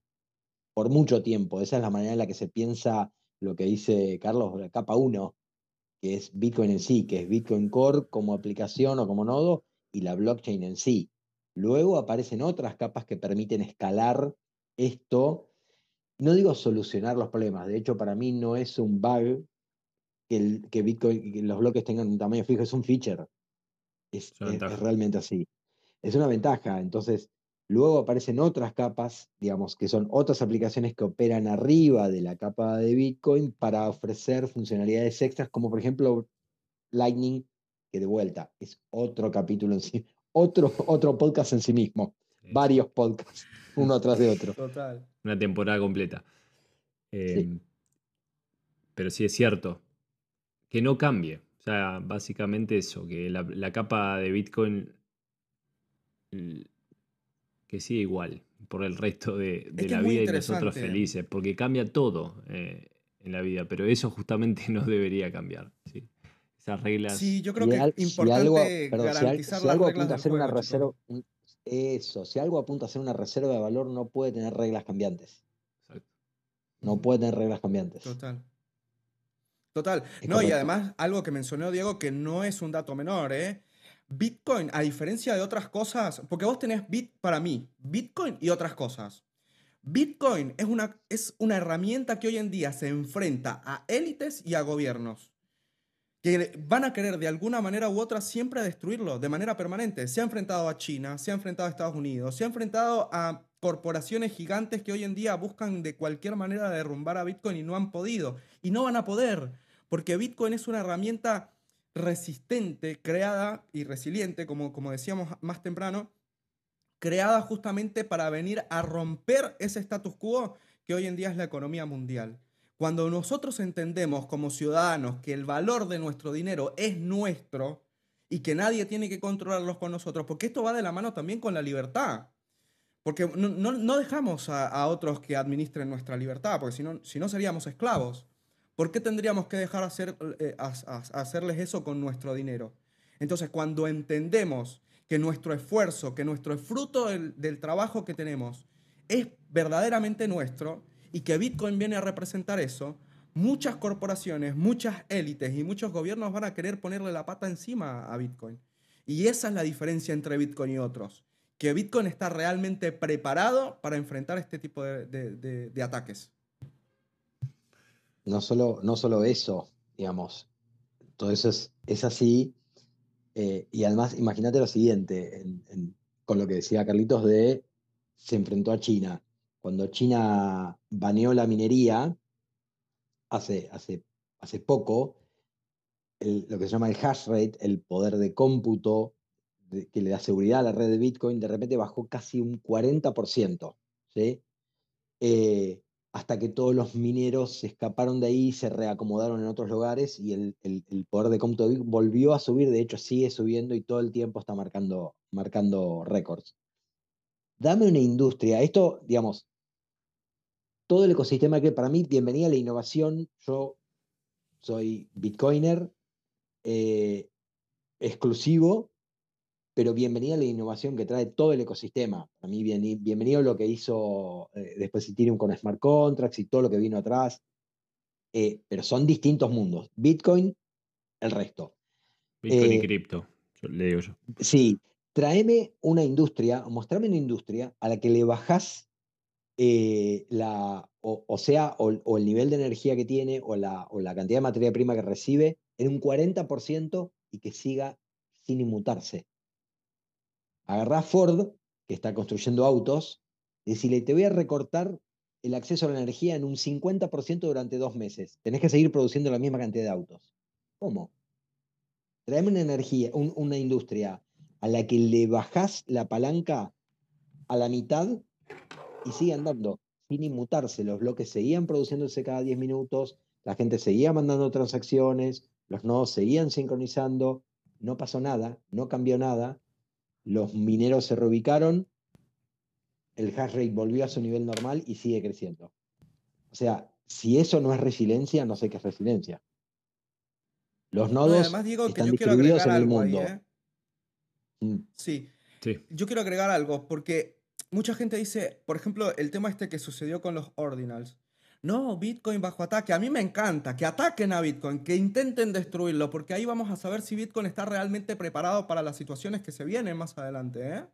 por mucho tiempo? Esa es la manera en la que se piensa lo que dice Carlos, la capa 1, que es Bitcoin en sí, que es Bitcoin Core como aplicación o como nodo y la blockchain en sí. Luego aparecen otras capas que permiten escalar esto. No digo solucionar los problemas, de hecho para mí no es un bug que, el, que Bitcoin, que los bloques tengan un tamaño fijo, es un feature. Es, ventaja. realmente así. Es una ventaja. Entonces, luego aparecen otras capas, digamos, que son otras aplicaciones que operan arriba de la capa de Bitcoin para ofrecer funcionalidades extras, como por ejemplo Lightning, que de vuelta es otro capítulo en sí, otro, otro podcast en sí mismo, Sí, varios podcasts, uno atrás de otro. Total. Una temporada completa. Eh, Pero sí es cierto. Que no cambie. O sea, básicamente eso, que la, la capa de Bitcoin que siga igual por el resto de, la vida y nosotros felices, porque cambia todo eh, en la vida, pero eso justamente no debería cambiar. ¿sí? Esas reglas. Sí, yo creo Si que al- es si algo- importante si al- garantizar si las algo reglas apunta a ser una reserva, un- eso, si algo apunta a ser una reserva de valor, no puede tener reglas cambiantes. Exacto. No puede tener reglas cambiantes. Total. Total. No, y además, algo que mencionó Diego que no es un dato menor, ¿eh? Bitcoin, a diferencia de otras cosas, porque vos tenés Bit para mí, Bitcoin y otras cosas. Bitcoin es una, es una herramienta que hoy en día se enfrenta a élites y a gobiernos que van a querer de alguna manera u otra siempre destruirlo de manera permanente. Se ha enfrentado a China, se ha enfrentado a Estados Unidos, se ha enfrentado a corporaciones gigantes que hoy en día buscan de cualquier manera derrumbar a Bitcoin y no han podido. Y no van a poder, porque Bitcoin es una herramienta resistente, creada y resiliente, como, como decíamos más temprano, creada justamente para venir a romper ese status quo que hoy en día es la economía mundial. Cuando nosotros entendemos como ciudadanos que el valor de nuestro dinero es nuestro y que nadie tiene que controlarlos con nosotros, porque esto va de la mano también con la libertad. Porque no, dejamos a, otros que administren nuestra libertad, porque si no, seríamos esclavos. ¿Por qué tendríamos que dejar hacer, eh, hacerles eso con nuestro dinero? Entonces, cuando entendemos que nuestro esfuerzo, que nuestro fruto del trabajo que tenemos es verdaderamente nuestro y que Bitcoin viene a representar eso, muchas corporaciones, muchas élites y muchos gobiernos van a querer ponerle la pata encima a Bitcoin. Y esa es la diferencia entre Bitcoin y otros, que Bitcoin está realmente preparado para enfrentar este tipo de, de- ataques. No solo, no solo eso, digamos, todo eso es, así. eh, y además, imagínate lo siguiente, en- en- con lo que decía Carlitos de se enfrentó a China. Cuando China baneó la minería hace, hace, hace poco, lo que se llama el hash rate, el poder de cómputo que le da seguridad a la red de Bitcoin, de repente bajó casi un 40%. ¿sí? Eh, hasta que todos los mineros se escaparon de ahí, se reacomodaron en otros lugares y el, el- poder de Bitcoin volvió a subir, de hecho sigue subiendo y todo el tiempo está marcando, marcando récords. Dame una industria, esto, digamos, todo el ecosistema que para mí, bienvenida a la innovación, yo soy bitcoiner eh, exclusivo, pero bienvenida a la innovación que trae todo el ecosistema. Para mí, bien- bienvenido lo que hizo eh, después Ethereum con smart contracts y todo lo que vino atrás. Eh, pero son distintos mundos. Bitcoin, el resto. Bitcoin y eh, cripto, le digo yo. Sí, tráeme una industria, mostrame una industria a la que le bajás la, o, o sea, o, o el nivel de energía que tiene, o la, o la cantidad de materia prima que recibe, en un 40% y que siga sin inmutarse. Agarrá Ford, que está construyendo autos, y decirle, te voy a recortar el acceso a la energía en un 50% durante dos meses. Tenés que seguir produciendo la misma cantidad de autos. ¿Cómo? Traeme una energía, un- una industria a la que le bajás la palanca a la mitad y sigue andando sin inmutarse. Los bloques seguían produciéndose cada 10 minutos, la gente seguía mandando transacciones, los nodos seguían sincronizando, no pasó nada, no cambió nada, los mineros se reubicaron, el hash rate volvió a su nivel normal y sigue creciendo. O sea, si eso no es resiliencia, no sé qué es resiliencia. Los No, nodos además, Diego, que están yo quiero distribuidos agregar en el algo ahí, mundo. ¿eh? Mm, Sí, Sí. yo quiero agregar algo, porque mucha gente dice, por ejemplo, el tema este que sucedió con los ordinals. No, Bitcoin bajo ataque. A mí me encanta que ataquen a Bitcoin, que intenten destruirlo, porque ahí vamos a saber si Bitcoin está realmente preparado para las situaciones que se vienen más adelante. ¿eh?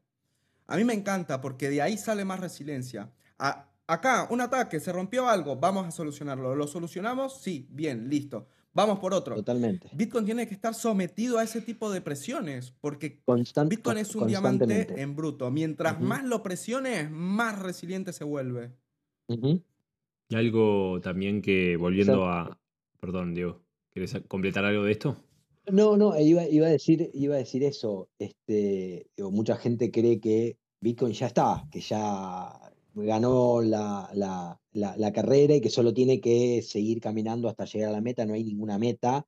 A mí me encanta, porque de ahí sale más resiliencia. A- acá, un ataque, se rompió algo, vamos a solucionarlo. ¿Lo solucionamos? Sí, bien, listo. Vamos por otro. Totalmente. Bitcoin tiene que estar sometido a ese tipo de presiones, porque Constant- Bitcoin es un diamante en bruto. Mientras más lo presiones, más resiliente se vuelve. Y algo también que, volviendo a... Perdón, Diego, ¿quieres completar algo de esto? No, no, e iba, iba a decir, iba a decir eso. Este, digo, mucha gente cree que Bitcoin ya está, que ya ganó la, la- la- la carrera y que solo tiene que seguir caminando hasta llegar a la meta. No hay ninguna meta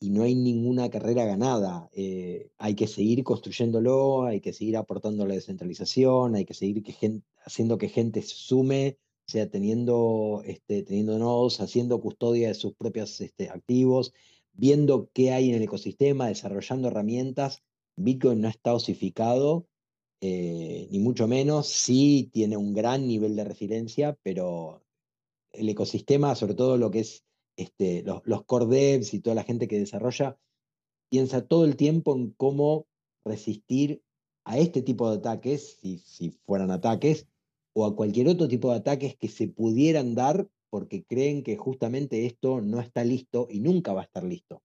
y no hay ninguna carrera ganada. Eh, hay que seguir construyéndolo, hay que seguir aportando la descentralización, hay que seguir que gen- haciendo que gente se sume, o sea, teniendo, este, teniendo nodos, haciendo custodia de sus propios este, activos viendo qué hay en el ecosistema, desarrollando herramientas. Bitcoin no está osificado, eh, ni mucho menos. Sí tiene un gran nivel de resiliencia, pero el ecosistema, sobre todo lo que es este, los, los core devs y toda la gente que desarrolla, piensa todo el tiempo en cómo resistir a este tipo de ataques, si, si fueran ataques, o a cualquier otro tipo de ataques que se pudieran dar porque creen que justamente esto no está listo y nunca va a estar listo.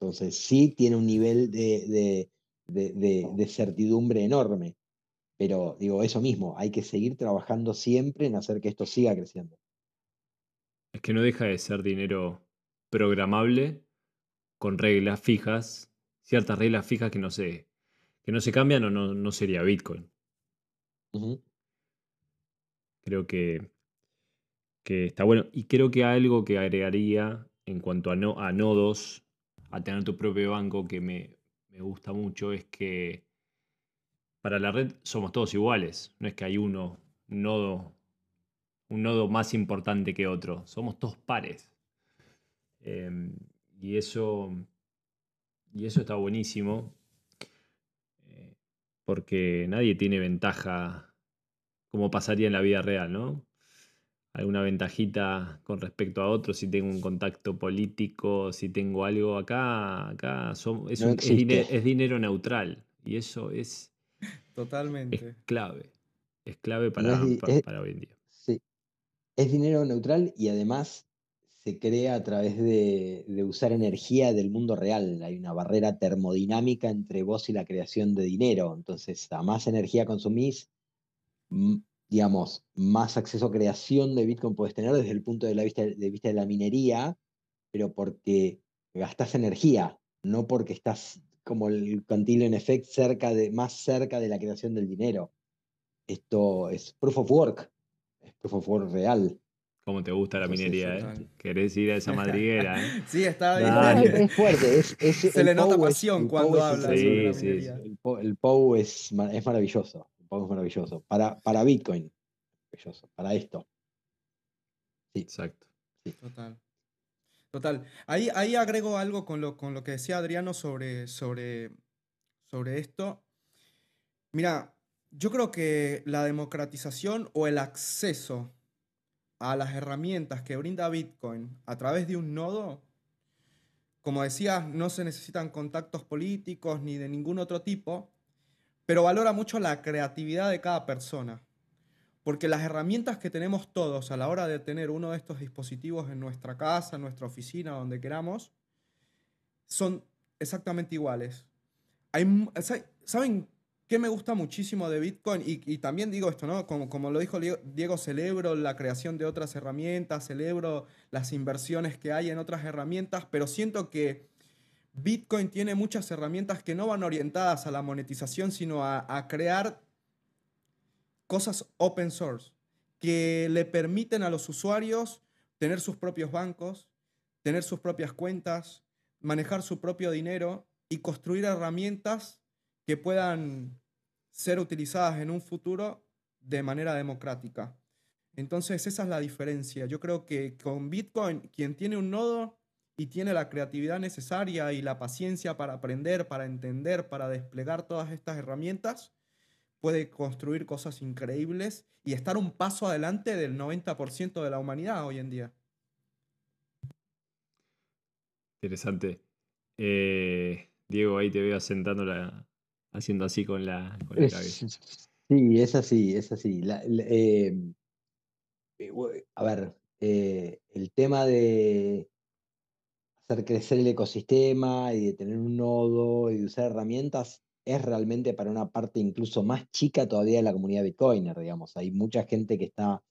Entonces sí tiene un nivel de, de- de- de- certidumbre enorme, pero digo, eso mismo, hay que seguir trabajando siempre en hacer que esto siga creciendo. Es que no deja de ser dinero programable con reglas fijas, ciertas reglas fijas que no se, que no se cambian o no, no sería Bitcoin. Creo que, que está bueno. Y creo que algo que agregaría en cuanto a, no, a nodos, a tener tu propio banco, que me, me gusta mucho, es que para la red somos todos iguales. No es que hay uno, un nodo, un nodo más importante que otro. Somos todos pares. Em, y eso. Y eso está buenísimo. eh, porque nadie tiene ventaja como pasaría en la vida real, ¿no? Alguna ventajita con respecto a otro, si tengo un contacto político, si tengo algo acá, acá som- es, No un- es dine- existe. es dinero neutral. Y eso es, es Totalmente. clave. Es clave No para, es di- pa- es- para hoy en día. Sí. Es dinero neutral y además se crea a través de, de usar energía del mundo real. Hay una barrera termodinámica entre vos y la creación de dinero. Entonces, a más energía consumís, digamos, más acceso a creación de Bitcoin puedes tener desde el punto de, la vista, de vista de la minería, pero porque gastás energía, no porque estás como el Cantillon Effect cerca de, más cerca de la creación del dinero. Esto es proof of work, es proof of work real. ¿Cómo te gusta la Entonces, minería, eh? Querés ir a esa madriguera, eh? Sí, está bien. Es, es fuerte, es, es- Se le nota pasión cuando habla Sí, sí, minería. El, POW es, es maravilloso. Maravilloso. Para, para Bitcoin, maravilloso. Para esto. Exacto. Total. Total. Ahí, ahí agrego algo con lo, con lo que decía Adriano sobre, sobre, sobre esto. Mira, yo creo que la democratización o el acceso a las herramientas que brinda Bitcoin a través de un nodo, como decías, no se necesitan contactos políticos ni de ningún otro tipo, pero valora mucho la creatividad de cada persona. Porque las herramientas que tenemos todos a la hora de tener uno de estos dispositivos en nuestra casa, en nuestra oficina, donde queramos, son exactamente iguales. ¿Saben qué me gusta muchísimo de Bitcoin? Y, también digo esto, ¿no? Como, como lo dijo Diego, celebro la creación de otras herramientas, celebro las inversiones que hay en otras herramientas, pero siento que Bitcoin tiene muchas herramientas que no van orientadas a la monetización, sino a, crear cosas open source que le permiten a los usuarios tener sus propios bancos, tener sus propias cuentas, manejar su propio dinero y construir herramientas que puedan ser utilizadas en un futuro de manera democrática. Entonces esa es la diferencia. Yo creo que con Bitcoin, quien tiene un nodo y tiene la creatividad necesaria y la paciencia para aprender, para entender, para desplegar todas estas herramientas, puede construir cosas increíbles y estar un paso adelante del 90% de la humanidad hoy en día. Interesante. Eh, Diego, ahí te veo sentando la, haciendo así con la, con la Es- cabeza. sí, es así, es así. La- la- eh, eh, a ver, eh, el tema de, hacer crecer el ecosistema y de tener un nodo y de usar herramientas es realmente para una parte incluso más chica todavía de la comunidad Bitcoiner, digamos. Hay mucha gente que está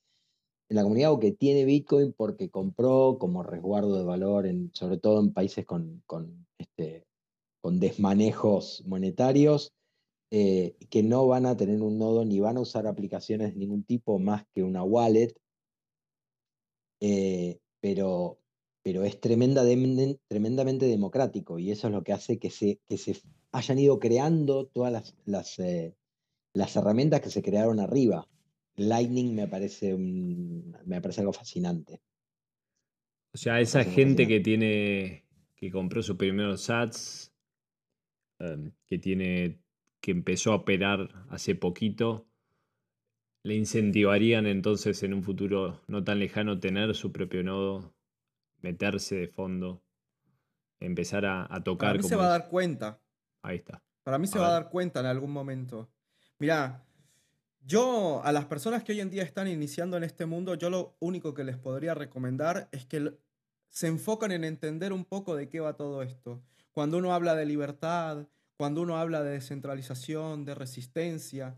en la comunidad o que tiene Bitcoin porque compró como resguardo de valor, sobre todo en países con, con, este, con desmanejos monetarios, eh, que no van a tener un nodo ni van a usar aplicaciones de ningún tipo más que una wallet. Eh, pero, pero es tremendamente democrático y eso es lo que hace que se, que se hayan ido creando todas las, las, eh, las herramientas que se crearon arriba. Lightning me parece, me parece algo fascinante. O sea, esa gente que tiene, que compró sus primeros sats, em, que tiene, que empezó a operar hace poquito, le incentivarían entonces en un futuro no tan lejano tener su propio nodo, meterse de fondo, empezar a, tocar. Para mí se va a dar cuenta. Ahí está. Para mí se va a dar cuenta en algún momento. Mirá, yo a las personas que hoy en día están iniciando en este mundo, yo lo único que les podría recomendar es que se enfocan en entender un poco de qué va todo esto. Cuando uno habla de libertad, cuando uno habla de descentralización, de resistencia,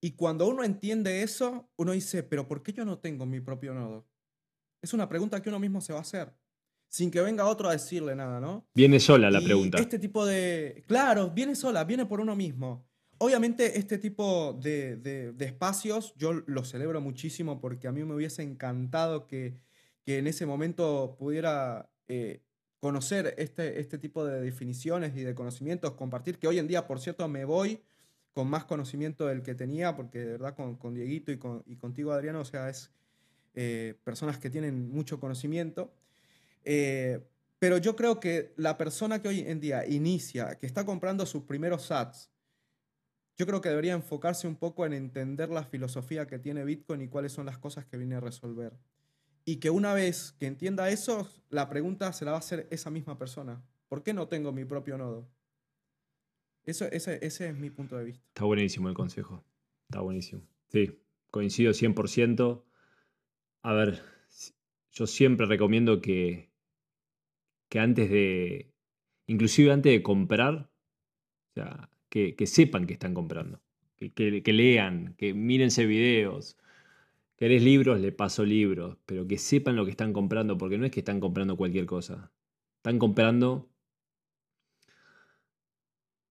y cuando uno entiende eso, uno dice, pero ¿por qué yo no tengo mi propio nodo? Es una pregunta que uno mismo se va a hacer sin que venga otro a decirle nada, ¿no? Viene sola la pregunta. Este tipo de... Claro, viene sola, viene por uno mismo. Obviamente este tipo de, espacios yo los celebro muchísimo porque a mí me hubiese encantado que, en ese momento pudiera eh, conocer este, este tipo de definiciones y de conocimientos, compartir, que hoy en día, por cierto, me voy con más conocimiento del que tenía, porque de verdad con, con Dieguito y, con, y contigo, Adriano, o sea, es eh, personas que tienen mucho conocimiento. Eh, pero yo creo que la persona que hoy en día inicia, que está comprando sus primeros sats, yo creo que debería enfocarse un poco en entender la filosofía que tiene Bitcoin y cuáles son las cosas que viene a resolver. Y que una vez que entienda eso, la pregunta se la va a hacer esa misma persona. ¿Por qué no tengo mi propio nodo? Eso, ese, ese es mi punto de vista. Está buenísimo el consejo. Está buenísimo. Sí, coincido 100%. A ver, yo siempre recomiendo que, que antes de, inclusive antes de comprar, o sea, que, sepan que están comprando, que, lean, que mírense videos. ¿Querés libros? Le paso libros, pero que sepan lo que están comprando, porque no es que están comprando cualquier cosa. Están comprando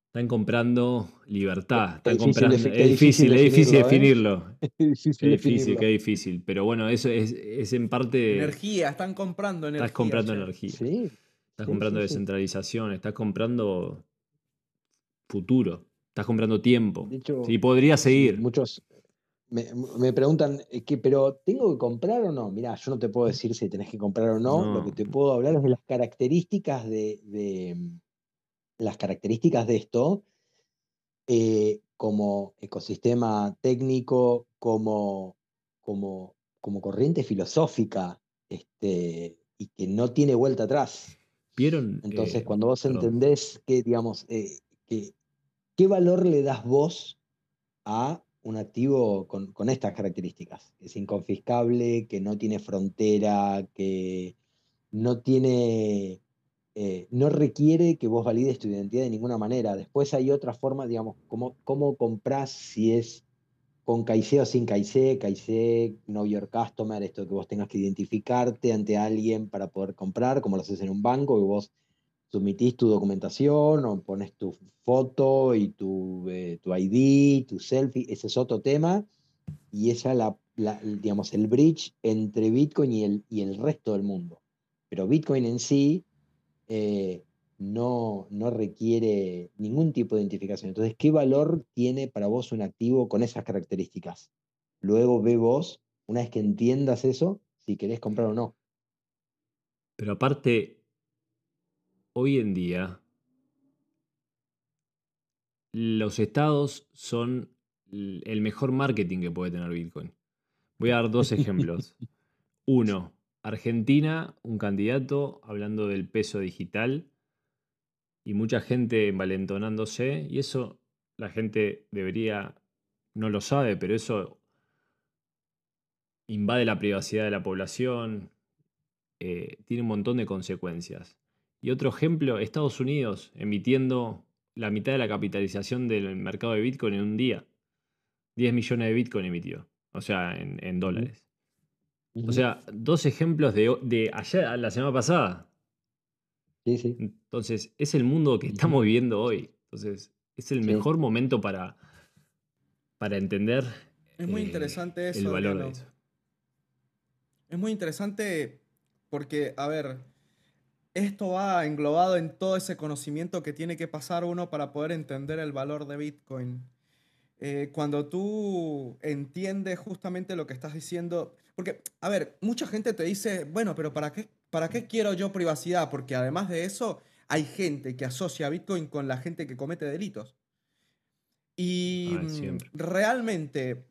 están comprando libertad. Están comprando, es difícil, es difícil definirlo. Es difícil, es difícil, qué difícil. Pero bueno, eso es, es en parte. Energía, están comprando energía. Estás comprando energía. Sí. Estás comprando descentralización, estás comprando futuro, estás comprando tiempo. y podría seguir. Muchos me, preguntan, eh, ¿qué, ¿pero tengo que comprar o no? Mirá, yo no te puedo decir si tenés que comprar o no. Lo que te puedo hablar es de las características de, las características de esto eh, como ecosistema técnico, como, como, como corriente filosófica, este, y que no tiene vuelta atrás. Entonces, eh, cuando vos entendés que, digamos, eh, que, qué valor le das vos a un activo con, estas características, que es inconfiscable, que no tiene frontera, que no tiene, eh, no requiere que vos valides tu identidad de ninguna manera. Después hay otra forma, digamos, cómo, cómo comprás si es con KIC o sin KIC, KIC, Know Your Customer, esto que vos tengas que identificarte ante alguien para poder comprar, como lo haces en un banco, que vos submitís tu documentación o pones tu foto y tu, eh, tu ID, tu selfie, ese es otro tema, y esa es la, digamos, el bridge entre Bitcoin y el, y el resto del mundo. Pero Bitcoin en sí eh, no, no requiere ningún tipo de identificación. Entonces, ¿qué valor tiene para vos un activo con esas características? Luego ve vos, una vez que entiendas eso, si querés comprar o no. Pero aparte, hoy en día, los estados son el mejor marketing que puede tener Bitcoin. Voy a dar dos ejemplos. Uno, Argentina, un candidato hablando del peso digital y mucha gente envalentonándose, y eso la gente debería, no lo sabe, pero eso invade la privacidad de la población, eh, tiene un montón de consecuencias. Y otro ejemplo, Estados Unidos emitiendo la mitad de la capitalización del mercado de Bitcoin en un día. 10 millones de Bitcoin emitió, o sea, en, dólares. O sea, dos ejemplos de, de ayer, la semana pasada. Sí, sí. Entonces, es el mundo que estamos viviendo hoy. Entonces, es el mejor momento para, para entender es muy interesante eh, eso. El valor de eso. Es muy interesante porque, a ver, esto va englobado en todo ese conocimiento que tiene que pasar uno para poder entender el valor de Bitcoin. Eh, cuando tú entiendes justamente lo que estás diciendo, porque, a ver, mucha gente te dice, bueno, pero ¿para qué, ¿para qué quiero yo privacidad? Porque además de eso, hay gente que asocia Bitcoin con la gente que comete delitos. Y mm, realmente,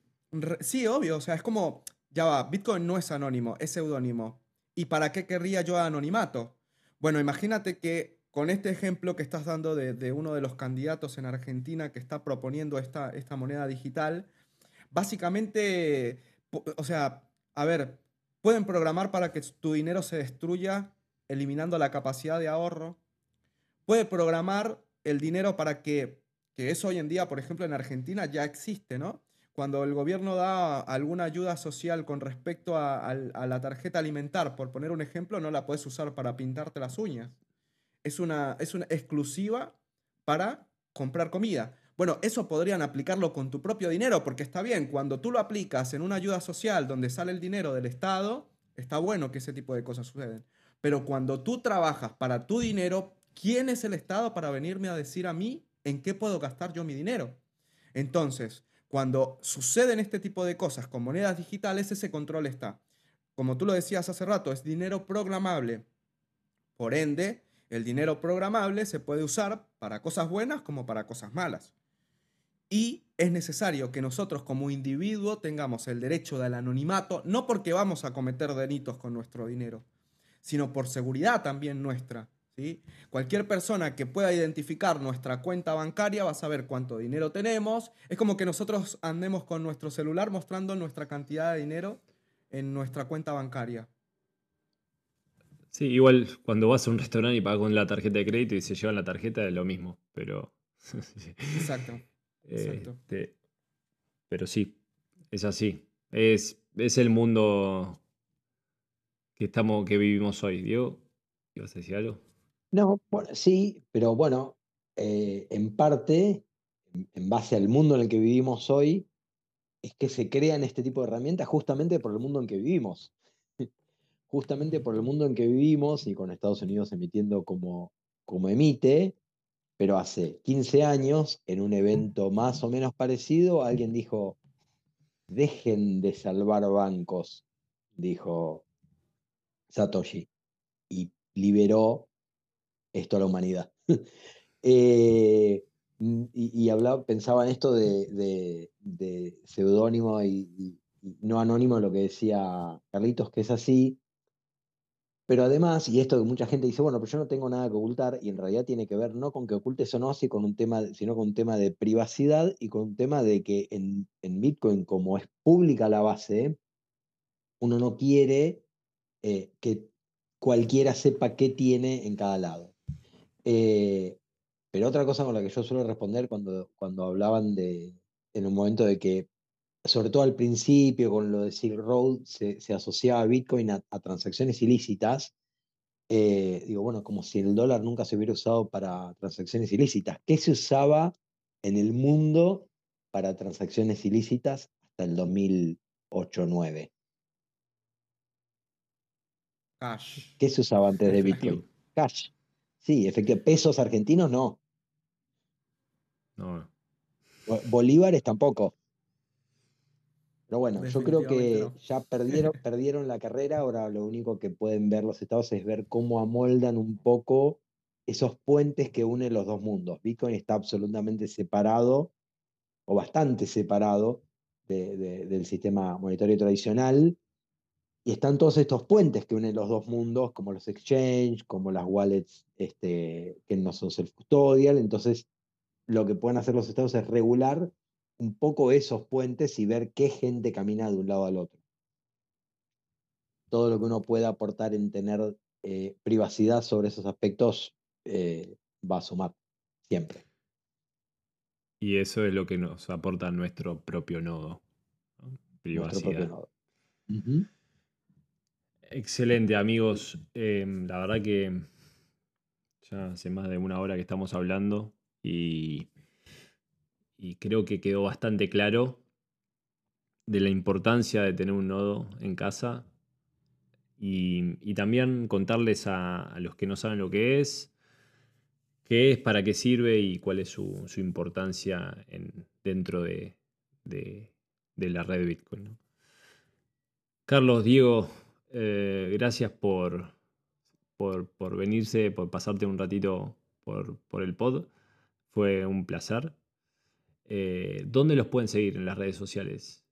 sí, obvio, o sea, es como, ya va, Bitcoin no es anónimo, es seudónimo. ¿Y para qué querría yo anonimato? Bueno, imagínate que con este ejemplo que estás dando de, uno de los candidatos en Argentina que está proponiendo esta, esta moneda digital, básicamente, o sea, a ver, pueden programar para que tu dinero se destruya eliminando la capacidad de ahorro. Puede programar el dinero para que, que eso hoy en día, por ejemplo, en Argentina ya existe, ¿no? cuando el gobierno da alguna ayuda social con respecto a, la tarjeta alimentar, por poner un ejemplo, no la puedes usar para pintarte las uñas. Es una, es una exclusiva para comprar comida. Bueno, eso podrían aplicarlo con tu propio dinero, porque está bien, cuando tú lo aplicas en una ayuda social donde sale el dinero del Estado, está bueno que ese tipo de cosas suceden. Pero cuando tú trabajas para tu dinero, ¿quién es el Estado para venirme a decir a mí en qué puedo gastar yo mi dinero? Entonces, cuando suceden este tipo de cosas con monedas digitales, ese control está. Como tú lo decías hace rato, es dinero programable. Por ende, el dinero programable se puede usar para cosas buenas como para cosas malas. Y es necesario que nosotros como individuo tengamos el derecho del anonimato, no porque vamos a cometer delitos con nuestro dinero, sino por seguridad también nuestra. Cualquier persona que pueda identificar nuestra cuenta bancaria va a saber cuánto dinero tenemos. Es como que nosotros andemos con nuestro celular mostrando nuestra cantidad de dinero en nuestra cuenta bancaria. Sí, igual cuando vas a un restaurante y pagas con la tarjeta de crédito y se llevan la tarjeta es lo mismo, pero... exacto. Este, pero sí, es así. Es, es el mundo que estamos, que vivimos hoy. Diego, ¿ibas a decir algo? No, bueno, sí, pero bueno, eh, en parte, en base al mundo en el que vivimos hoy, es que se crean este tipo de herramientas justamente por el mundo en que vivimos. justamente por el mundo en que vivimos y con Estados Unidos emitiendo como, como emite, pero hace 15 años, en un evento más o menos parecido, alguien dijo, dejen de salvar bancos, dijo Satoshi, y liberó esto a la humanidad. Eh, y, hablaba, pensaba en esto de, seudónimo y, no anónimo, lo que decía Carlitos, que es así. Pero además, y esto que mucha gente dice, bueno, pero yo no tengo nada que ocultar, y en realidad tiene que ver no con que ocultes o no, sino con un tema, sino con un tema de privacidad y con un tema de que en, Bitcoin, como es pública la base, uno no quiere eh, que cualquiera sepa qué tiene en cada lado. Eh, pero otra cosa con la que yo suelo responder cuando, cuando hablaban de, en un momento de que, sobre todo al principio, con lo de Silk Road, se, asociaba Bitcoin a, transacciones ilícitas, eh, digo, bueno, como si el dólar nunca se hubiera usado para transacciones ilícitas. ¿Qué se usaba en el mundo para transacciones ilícitas hasta el 2008-9? Cash. ¿Qué se usaba antes de Bitcoin? Cash. Sí, efectivamente. Pesos argentinos no. No. Bolívares tampoco. Pero bueno, yo creo que ya perdieron, perdieron la carrera, ahora lo único que pueden ver los estados es ver cómo amoldan un poco esos puentes que unen los dos mundos. Bitcoin está absolutamente separado, o bastante separado, del sistema monetario tradicional, y están todos estos puentes que unen los dos mundos, como los exchange, como las wallets este, que no son self-custodial. Entonces, lo que pueden hacer los estados es regular un poco esos puentes y ver qué gente camina de un lado al otro. Todo lo que uno pueda aportar en tener eh, privacidad sobre esos aspectos eh, va a sumar siempre. Y eso es lo que nos aporta nuestro propio nodo. Privacidad. Excelente, amigos. Em, la verdad que ya hace más de una hora que estamos hablando y, y creo que quedó bastante claro de la importancia de tener un nodo en casa y, también contarles a, los que no saben lo que es, qué es, para qué sirve y cuál es su, importancia dentro de, la red Bitcoin. Carlos, Diego, eh, gracias por, por, venirse, por pasarte un ratito por, el pod. Fue un placer. Eh, ¿Dónde los pueden seguir en las redes sociales?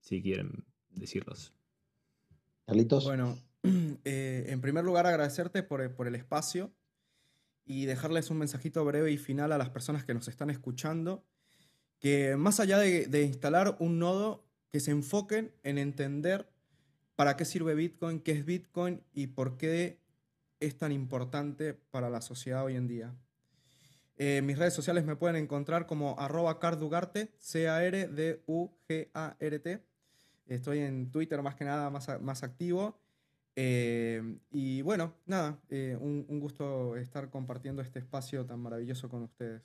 Si quieren decirlos. Bueno, eh, en primer lugar agradecerte por, el espacio y dejarles un mensajito breve y final a las personas que nos están escuchando, que más allá de, instalar un nodo, que se enfoquen en entender para qué sirve Bitcoin, qué es Bitcoin y por qué es tan importante para la sociedad hoy en día. En mis redes sociales me pueden encontrar como arroba cardugarte, C-A-R-D-U-G-A-R-T. Estoy en Twitter más que nada más, más activo. Eh, y bueno, nada, eh, un, gusto estar compartiendo este espacio tan maravilloso con ustedes.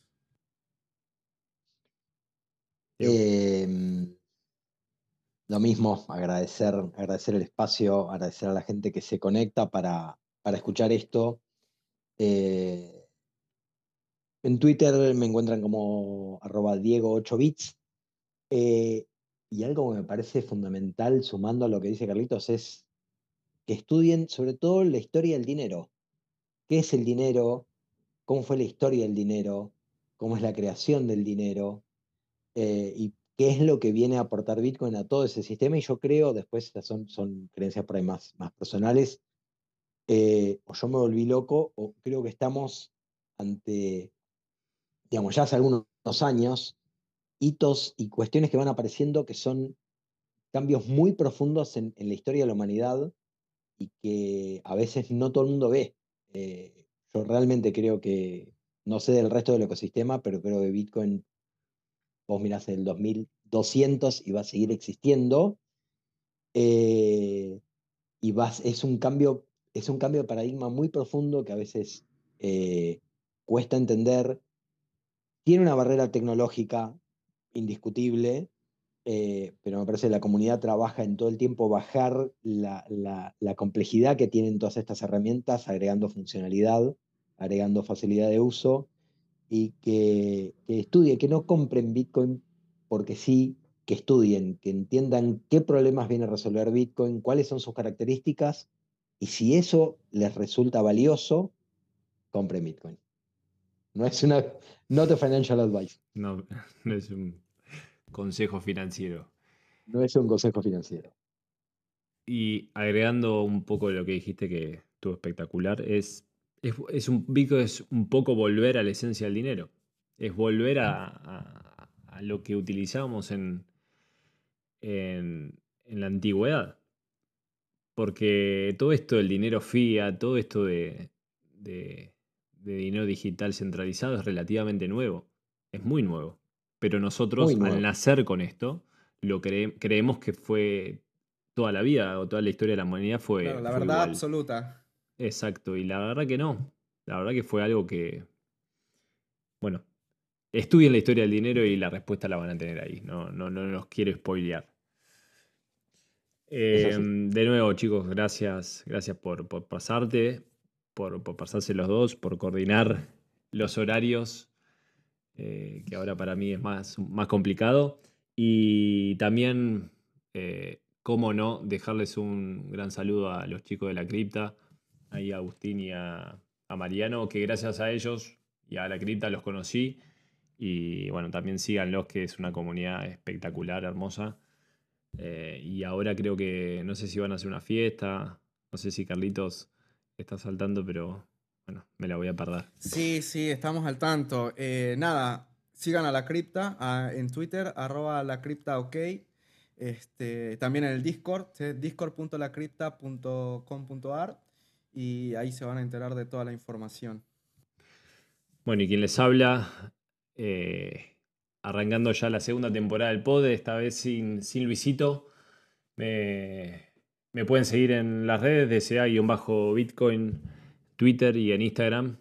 Lo mismo, agradecer, agradecer el espacio, agradecer a la gente que se conecta para, escuchar esto. Eh, en Twitter me encuentran como arroba Diego8bits. Y algo que me parece fundamental, sumando a lo que dice Carlitos, es que estudien sobre todo la historia del dinero. ¿Qué es el dinero? ¿Cómo fue la historia del dinero? ¿Cómo es la creación del dinero? Eh, y qué es lo que viene a aportar Bitcoin a todo ese sistema. Y yo creo, después son, son creencias por ahí más, más personales, eh, o yo me volví loco, o creo que estamos ante, digamos, ya hace algunos años, hitos y cuestiones que van apareciendo que son cambios muy profundos en, la historia de la humanidad y que a veces no todo el mundo ve. Eh, yo realmente creo que, no sé del resto del ecosistema, pero creo que Bitcoin, vos mirás en el 2200 y va a seguir existiendo. Eh, y vas, es, un cambio, es un cambio de paradigma muy profundo que a veces eh, cuesta entender. Tiene una barrera tecnológica indiscutible, eh, pero me parece que la comunidad trabaja en todo el tiempo bajar la, complejidad que tienen todas estas herramientas, agregando funcionalidad, agregando facilidad de uso, y que, estudien, que no compren Bitcoin porque sí, que estudien, que entiendan qué problemas viene a resolver Bitcoin, cuáles son sus características, y si eso les resulta valioso, compren Bitcoin. No es una, not a financial advice. No, no es un consejo financiero. No es un consejo financiero. Y agregando un poco de lo que dijiste que estuvo espectacular, es, es, un, Bitcoin es un poco volver a la esencia del dinero. Es volver a, lo que utilizábamos en, en, la antigüedad. Porque todo esto del dinero fiat, todo esto de, de dinero digital centralizado es relativamente nuevo. Es muy nuevo. Pero nosotros, al nacer con esto, lo creemos que fue toda la vida o toda la historia de la humanidad fue. la verdad absoluta. Exacto, y la verdad que no. La verdad que fue algo que. Bueno, estudien la historia del dinero y la respuesta la van a tener ahí. No, no, no los quiero spoilear. Em, de nuevo, chicos, gracias, gracias por, pasarte, por, pasarse los dos, por coordinar los horarios eh, que ahora para mí es más, más complicado. Y también, eh, cómo no, dejarles un gran saludo a los chicos de la cripta, ahí a Agustín y a, Mariano, que gracias a ellos y a la cripta los conocí. Y bueno, también síganlos, que es una comunidad espectacular, hermosa. Eh, y ahora creo que, no sé si van a hacer una fiesta, no sé si Carlitos está saltando, pero bueno, me la voy a perder. Sí, sí, estamos al tanto. Eh, nada, sigan a la cripta en Twitter, arroba la cripta ok. Este, también en el Discord, discord.lacripta.com.ar. y ahí se van a enterar de toda la información. Bueno, y quien les habla, eh, arrancando ya la segunda temporada del pod, esta vez sin, sin Luisito. Me, me pueden seguir en las redes de CA-Bitcoin, Twitter y en Instagram.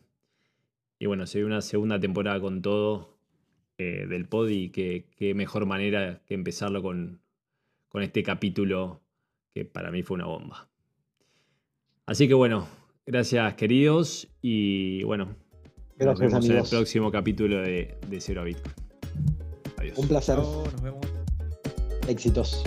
Y bueno, se una segunda temporada con todo eh, del pod y qué, mejor manera que empezarlo con, con este capítulo que para mí fue una bomba. Así que bueno, gracias queridos y bueno, gracias, nos vemos en el próximo capítulo de, de Cero a Bitcoin. Adiós. Un placer. nos vemos. Éxitos.